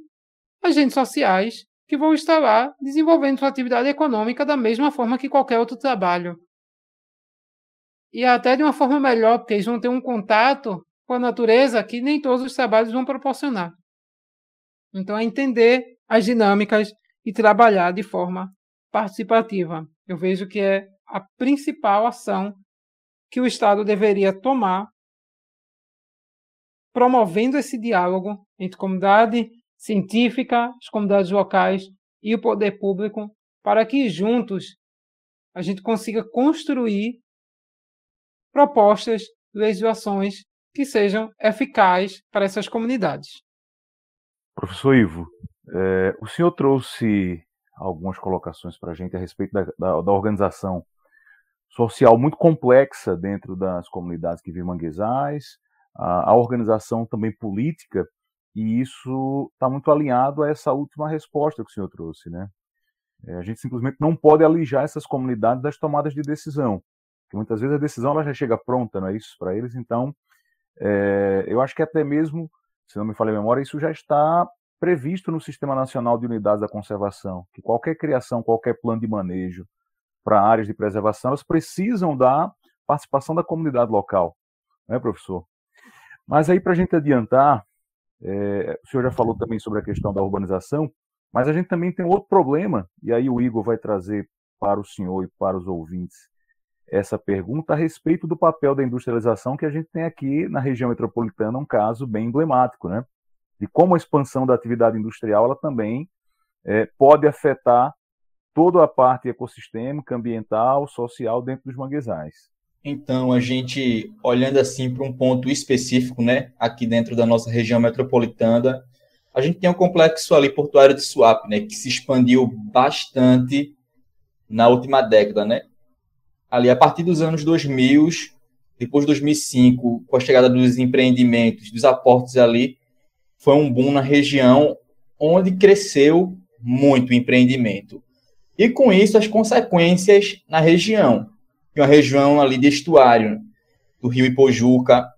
agentes sociais que vão estar lá desenvolvendo sua atividade econômica da mesma forma que qualquer outro trabalho. E até de uma forma melhor, porque eles vão ter um contato com a natureza que nem todos os trabalhos vão proporcionar. Então, é entender as dinâmicas e trabalhar de forma participativa. Eu vejo que é a principal ação que o Estado deveria tomar promovendo esse diálogo entre comunidade científica, as comunidades locais e o poder público, para que juntos a gente consiga construir propostas, legislações que sejam eficazes para essas comunidades. Professor Ivo, é, o senhor trouxe algumas colocações para a gente a respeito da, da, da, organização social muito complexa dentro das comunidades que vivem manguezais, a, a organização também política, e isso está muito alinhado a essa última resposta que o senhor trouxe, né? É, a gente simplesmente não pode alijar essas comunidades das tomadas de decisão, porque muitas vezes a decisão ela já chega pronta, não é isso para eles. Então, é, eu acho que até mesmo, se não me falha a memória, isso já está previsto no Sistema Nacional de Unidades da Conservação, que qualquer criação, qualquer plano de manejo para áreas de preservação, elas precisam da participação da comunidade local, né, professor? Mas aí, para a gente adiantar, é, o senhor já falou também sobre a questão da urbanização, mas a gente também tem outro problema, e aí o Igor vai trazer para o senhor e para os ouvintes essa pergunta a respeito do papel da industrialização que a gente tem aqui na região metropolitana, um caso bem emblemático, né? De como a expansão da atividade industrial ela também é, pode afetar toda a parte ecossistêmica, ambiental, social dentro dos manguezais. Então, a gente olhando assim para um ponto específico, né, aqui dentro da nossa região metropolitana, a gente tem um complexo ali portuário de Suape, né, que se expandiu bastante na última década, né? Ali a partir dos anos 2000, depois de 2005, com a chegada dos empreendimentos, dos aportes ali, foi um boom na região onde cresceu muito o empreendimento. E com isso as consequências na região, uma região ali de estuário do Rio Ipojuca.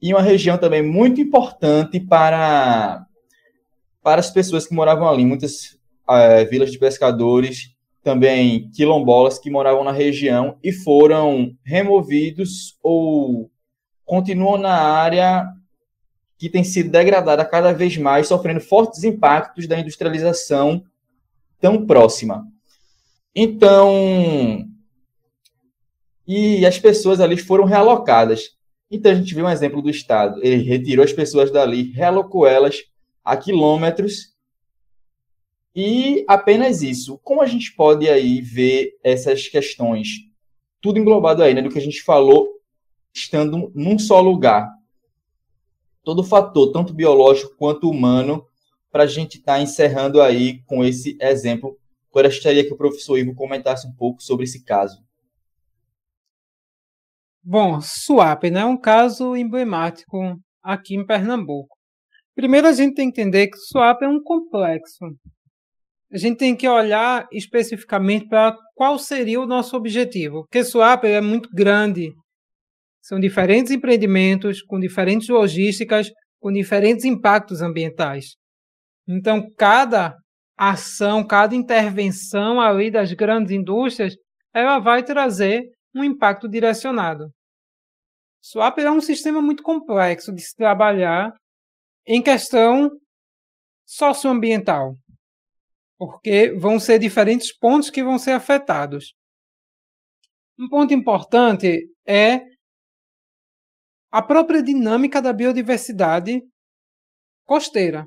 E uma região também muito importante para para as pessoas que moravam ali, muitas é, vilas de pescadores, também quilombolas que moravam na região e foram removidos ou continuam na área que tem sido degradada cada vez mais, sofrendo fortes impactos da industrialização tão próxima. Então, e as pessoas ali foram realocadas. Então a gente viu um exemplo do Estado. Ele retirou as pessoas dali, realocou elas a quilômetros. E apenas isso. Como a gente pode aí ver essas questões? Tudo englobado aí, né, do que a gente falou, estando num só lugar. Todo fator, tanto biológico quanto humano, para a gente estar tá encerrando aí com esse exemplo. Agora gostaria que o professor Ivo comentasse um pouco sobre esse caso. Bom, Suape né, é um caso emblemático aqui em Pernambuco. Primeiro, a gente tem que entender que swap é um complexo. A gente tem que olhar especificamente para qual seria o nosso objetivo. Porque swap é muito grande. São diferentes empreendimentos com diferentes logísticas, com diferentes impactos ambientais. Então, cada ação, cada intervenção ali das grandes indústrias, ela vai trazer um impacto direcionado. Swap é um sistema muito complexo de se trabalhar em questão socioambiental, porque vão ser diferentes pontos que vão ser afetados. Um ponto importante é a própria dinâmica da biodiversidade costeira.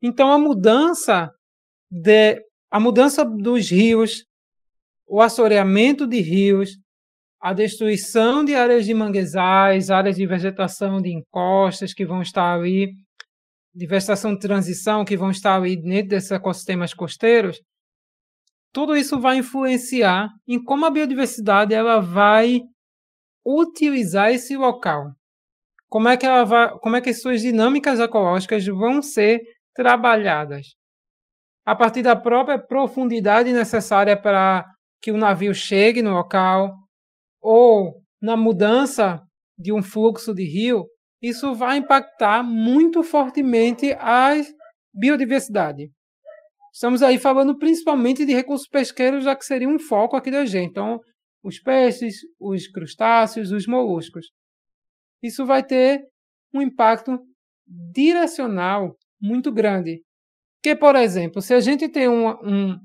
Então a mudança de a mudança dos rios, o assoreamento de rios, a destruição de áreas de manguezais, áreas de vegetação de encostas que vão estar ali de vegetação de transição que vão estar aí dentro desses ecossistemas costeiros, tudo isso vai influenciar em como a biodiversidade ela vai utilizar esse local. Como é que ela vai, como é que as suas dinâmicas ecológicas vão ser trabalhadas a partir da própria profundidade necessária para que o navio chegue no local ou na mudança de um fluxo de rio, isso vai impactar muito fortemente a biodiversidade. Estamos aí falando principalmente de recursos pesqueiros, já que seria um foco aqui da gente. Então, os peixes, os crustáceos, os moluscos. Isso vai ter um impacto direcional muito grande. Que, por exemplo, se a gente tem um, um,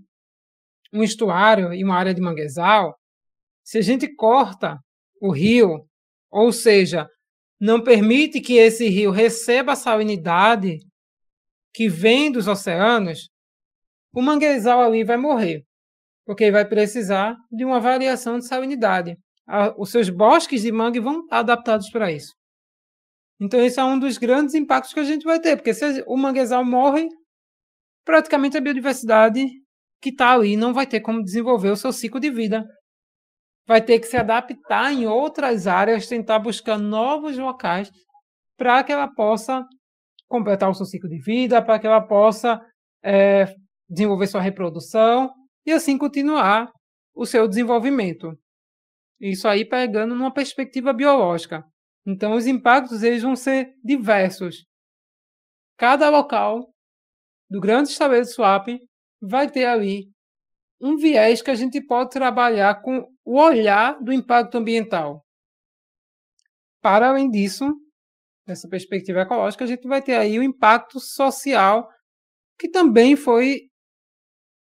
um estuário e uma área de manguezal, se a gente corta o rio, ou seja, não permite que esse rio receba a salinidade que vem dos oceanos, o manguezal ali vai morrer, porque vai precisar de uma variação de salinidade. Os seus bosques de mangue vão estar adaptados para isso. Então, esse é um dos grandes impactos que a gente vai ter, porque se o manguezal morre, praticamente a biodiversidade que está ali não vai ter como desenvolver o seu ciclo de vida. Vai ter que se adaptar em outras áreas, tentar buscar novos locais para que ela possa completar o seu ciclo de vida, para que ela possa é, desenvolver sua reprodução e assim continuar o seu desenvolvimento. Isso aí pegando numa perspectiva biológica. Então, os impactos eles vão ser diversos. Cada local do grande estaleiro de swap vai ter ali um viés que a gente pode trabalhar com o olhar do impacto ambiental. Para além disso, nessa perspectiva ecológica, a gente vai ter aí o impacto social, que também foi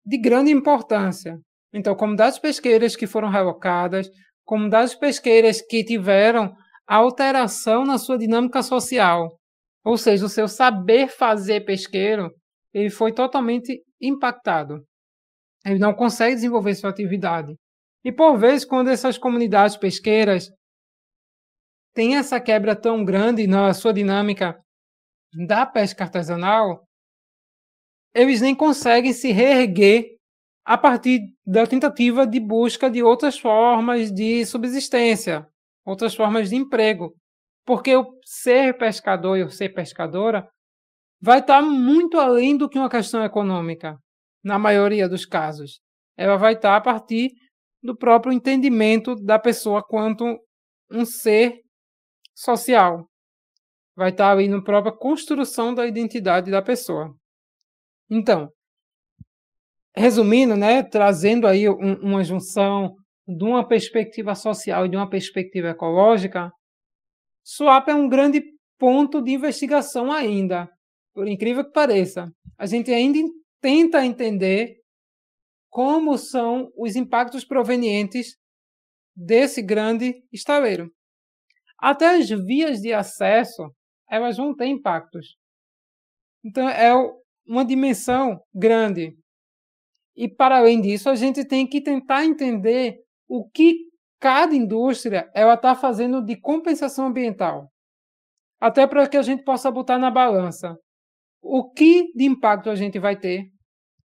de grande importância. Então, comunidades pesqueiras que foram relocadas, comunidades pesqueiras que tiveram alteração na sua dinâmica social. Ou seja, o seu saber fazer pesqueiro ele foi totalmente impactado. Ele não consegue desenvolver sua atividade. E por vezes, quando essas comunidades pesqueiras têm essa quebra tão grande na sua dinâmica da pesca artesanal, eles nem conseguem se reerguer a partir da tentativa de busca de outras formas de subsistência, outras formas de emprego. Porque o ser pescador e o ser pescadora vai estar muito além do que uma questão econômica, na maioria dos casos. Ela vai estar a partir do próprio entendimento da pessoa quanto um ser social. Vai estar ali na própria construção da identidade da pessoa. Então, resumindo, né, trazendo aí um, uma junção de uma perspectiva social e de uma perspectiva ecológica, SWAP é um grande ponto de investigação ainda, por incrível que pareça. A gente ainda tenta entender como são os impactos provenientes desse grande estaleiro. Até as vias de acesso, elas vão ter impactos. Então, é uma dimensão grande. E, para além disso, a gente tem que tentar entender o que cada indústria ela está fazendo de compensação ambiental. Até para que a gente possa botar na balança o que de impacto a gente vai ter,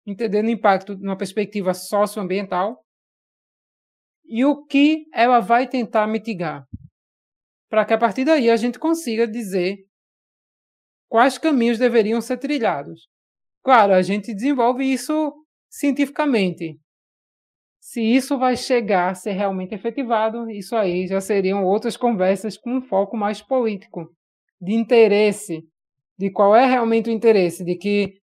entendendo o impacto numa perspectiva socioambiental, e o que ela vai tentar mitigar. Para que a partir daí a gente consiga dizer quais caminhos deveriam ser trilhados. Claro, a gente desenvolve isso cientificamente. Se isso vai chegar a ser realmente efetivado, isso aí já seriam outras conversas com um foco mais político, de interesse, de qual é realmente o interesse, de que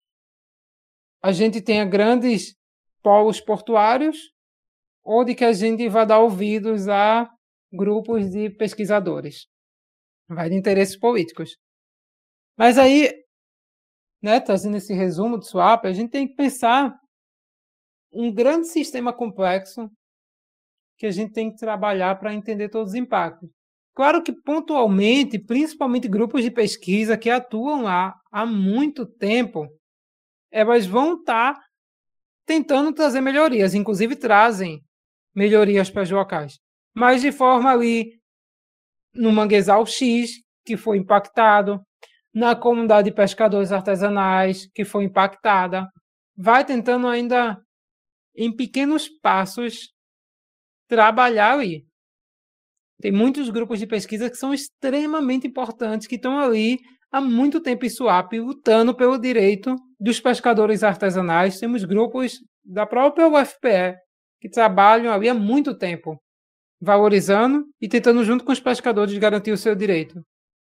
a gente tenha grandes polos portuários ou de que a gente vá dar ouvidos a grupos de pesquisadores. Vai de interesses políticos. Mas aí, né, trazendo esse resumo do swap, a gente tem que pensar um grande sistema complexo que a gente tem que trabalhar para entender todos os impactos. Claro que pontualmente, principalmente grupos de pesquisa que atuam lá há muito tempo, elas vão estar tá tentando trazer melhorias, inclusive trazem melhorias para os locais, mas de forma ali no manguezal X, que foi impactado, na comunidade de pescadores artesanais, que foi impactada, vai tentando ainda em pequenos passos, trabalhar ali. Tem muitos grupos de pesquisa que são extremamente importantes, que estão ali há muito tempo em SWAP, lutando pelo direito dos pescadores artesanais. Temos grupos da própria UFPE que trabalham ali há muito tempo, valorizando e tentando, junto com os pescadores, garantir o seu direito.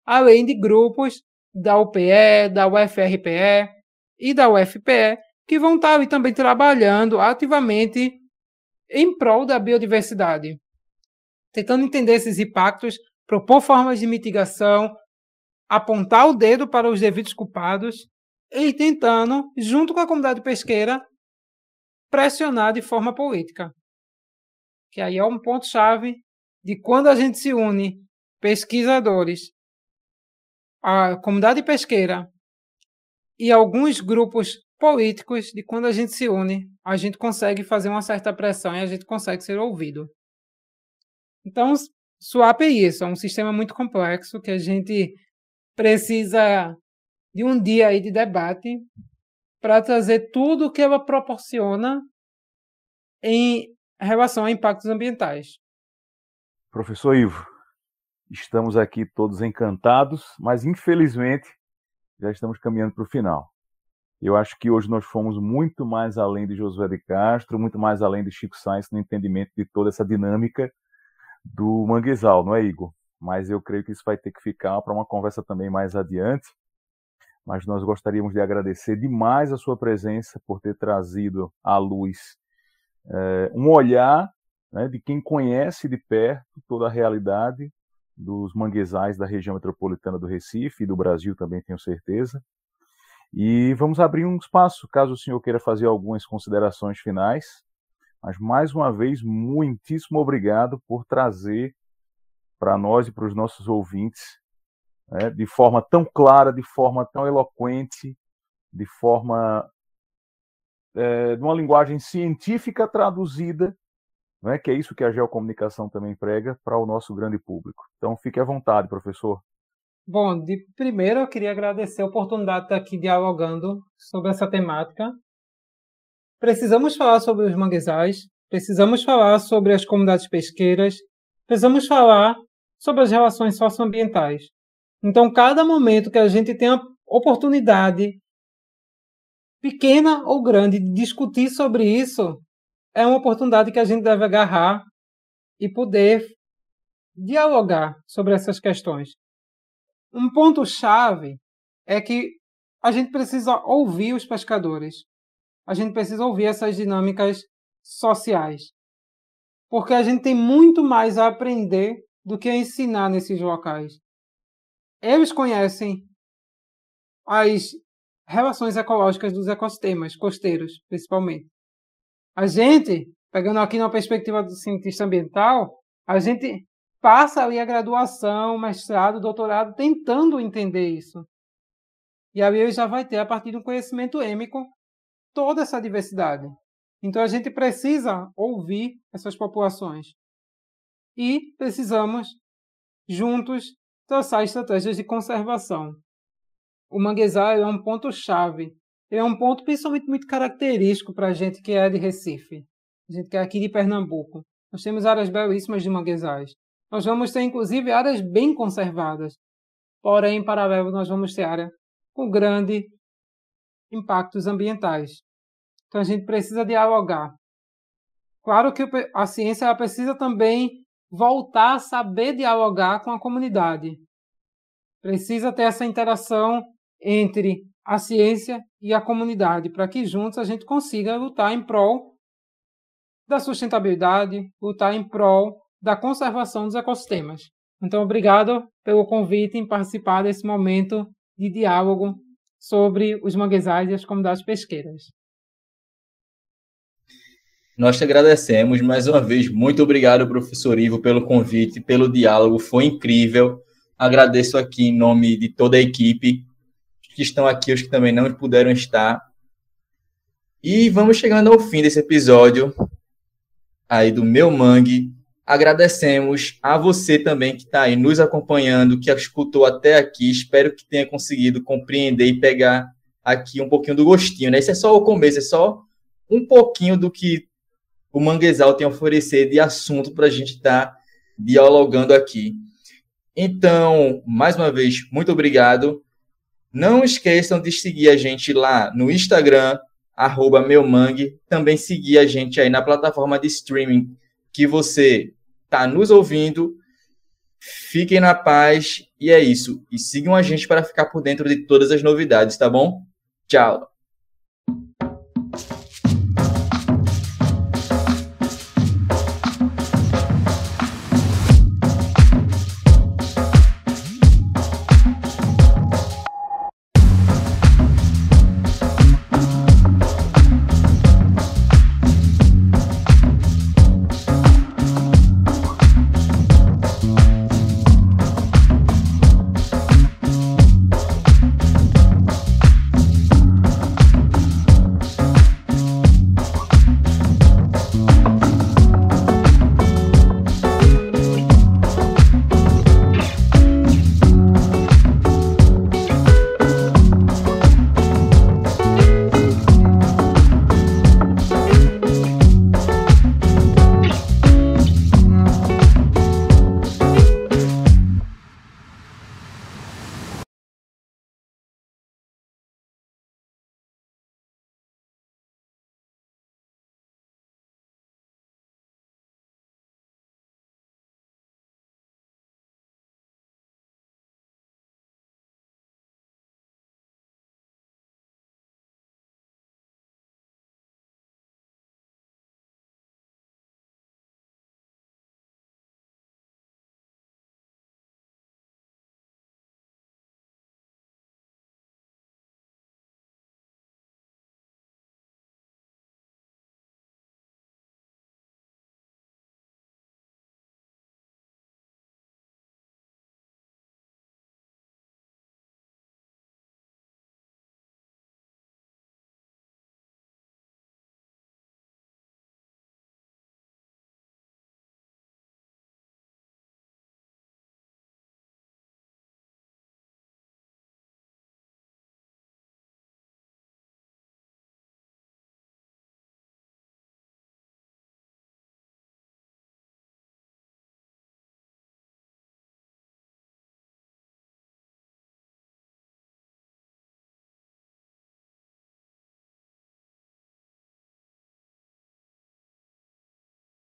Além de grupos da UPE, da UFRPE e da UFPE, que vão estar ali também trabalhando ativamente em prol da biodiversidade, tentando entender esses impactos, propor formas de mitigação, apontar o dedo para os devidos culpados e tentando, junto com a comunidade pesqueira, pressionar de forma política. Que aí é um ponto-chave de quando a gente se une, pesquisadores, a comunidade pesqueira e alguns grupos políticos de quando a gente se une, a gente consegue fazer uma certa pressão e a gente consegue ser ouvido. Então, SWAP é isso, é um sistema muito complexo que a gente precisa de um dia aí de debate para trazer tudo o que ela proporciona em relação a impactos ambientais. Professor Ivo, estamos aqui todos encantados, mas infelizmente já estamos caminhando para o final. Eu acho que hoje nós fomos muito mais além de Josué de Castro, muito mais além de Chico Sainz no entendimento de toda essa dinâmica do manguezal, não é, Igor? Mas eu creio que isso vai ter que ficar para uma conversa também mais adiante. Mas nós gostaríamos de agradecer demais a sua presença por ter trazido à luz é, um olhar né, de quem conhece de perto toda a realidade dos manguezais da região metropolitana do Recife e do Brasil também, tenho certeza. E vamos abrir um espaço, caso o senhor queira fazer algumas considerações finais. Mas, mais uma vez, muitíssimo obrigado por trazer para nós e para os nossos ouvintes, né, de forma tão clara, de forma tão eloquente, de forma é, de uma linguagem científica traduzida, né, que é isso que a geocomunicação também prega para o nosso grande público. Então, fique à vontade, professor. Bom, de primeiro eu queria agradecer a oportunidade de estar aqui dialogando sobre essa temática. Precisamos falar sobre os manguezais, precisamos falar sobre as comunidades pesqueiras, precisamos falar sobre as relações socioambientais. Então, cada momento que a gente tem a oportunidade pequena ou grande, de discutir sobre isso, é uma oportunidade que a gente deve agarrar e poder dialogar sobre essas questões. Um ponto-chave é que a gente precisa ouvir os pescadores. A gente precisa ouvir essas dinâmicas sociais. Porque a gente tem muito mais a aprender do que a ensinar nesses locais. Eles conhecem as relações ecológicas dos ecossistemas costeiros, principalmente. A gente, pegando aqui na perspectiva do cientista ambiental, a gente passa ali a graduação, mestrado, doutorado, tentando entender isso. E aí ele já vai ter, a partir do conhecimento êmico, toda essa diversidade. Então a gente precisa ouvir essas populações. E precisamos, juntos, traçar estratégias de conservação o manguezal é um ponto-chave. é um ponto principalmente muito característico para a gente que é de Recife, a gente que é aqui de Pernambuco. Nós temos áreas belíssimas de manguezais. Nós vamos ter, inclusive, áreas bem conservadas. Porém, em paralelo, nós vamos ter área com grandes impactos ambientais. Então, a gente precisa dialogar. Claro que a ciência precisa também voltar a saber dialogar com a comunidade. Precisa ter essa interação entre a ciência e a comunidade, para que juntos a gente consiga lutar em prol da sustentabilidade, lutar em prol da conservação dos ecossistemas. Então, obrigado pelo convite em participar desse momento de diálogo sobre os manguezais e as comunidades pesqueiras. Nós te agradecemos mais uma vez. Muito obrigado, professor Ivo, pelo convite, pelo diálogo. Foi incrível. Agradeço aqui em nome de toda a equipe que estão aqui, os que também não puderam estar. E vamos chegando ao fim desse episódio aí do Meu Mangue. Agradecemos a você também que está aí nos acompanhando, que escutou até aqui. Espero que tenha conseguido compreender e pegar aqui um pouquinho do gostinho. Né? Isso é só o começo, é só um pouquinho do que o Manguezal tem a oferecer de assunto para a gente estar tá dialogando aqui. Então, mais uma vez, muito obrigado. Não esqueçam de seguir a gente lá no Instagram, arroba meumangue. Também seguir a gente aí na plataforma de streaming que você está nos ouvindo. Fiquem na paz e é isso. E sigam a gente para ficar por dentro de todas as novidades, tá bom? Tchau!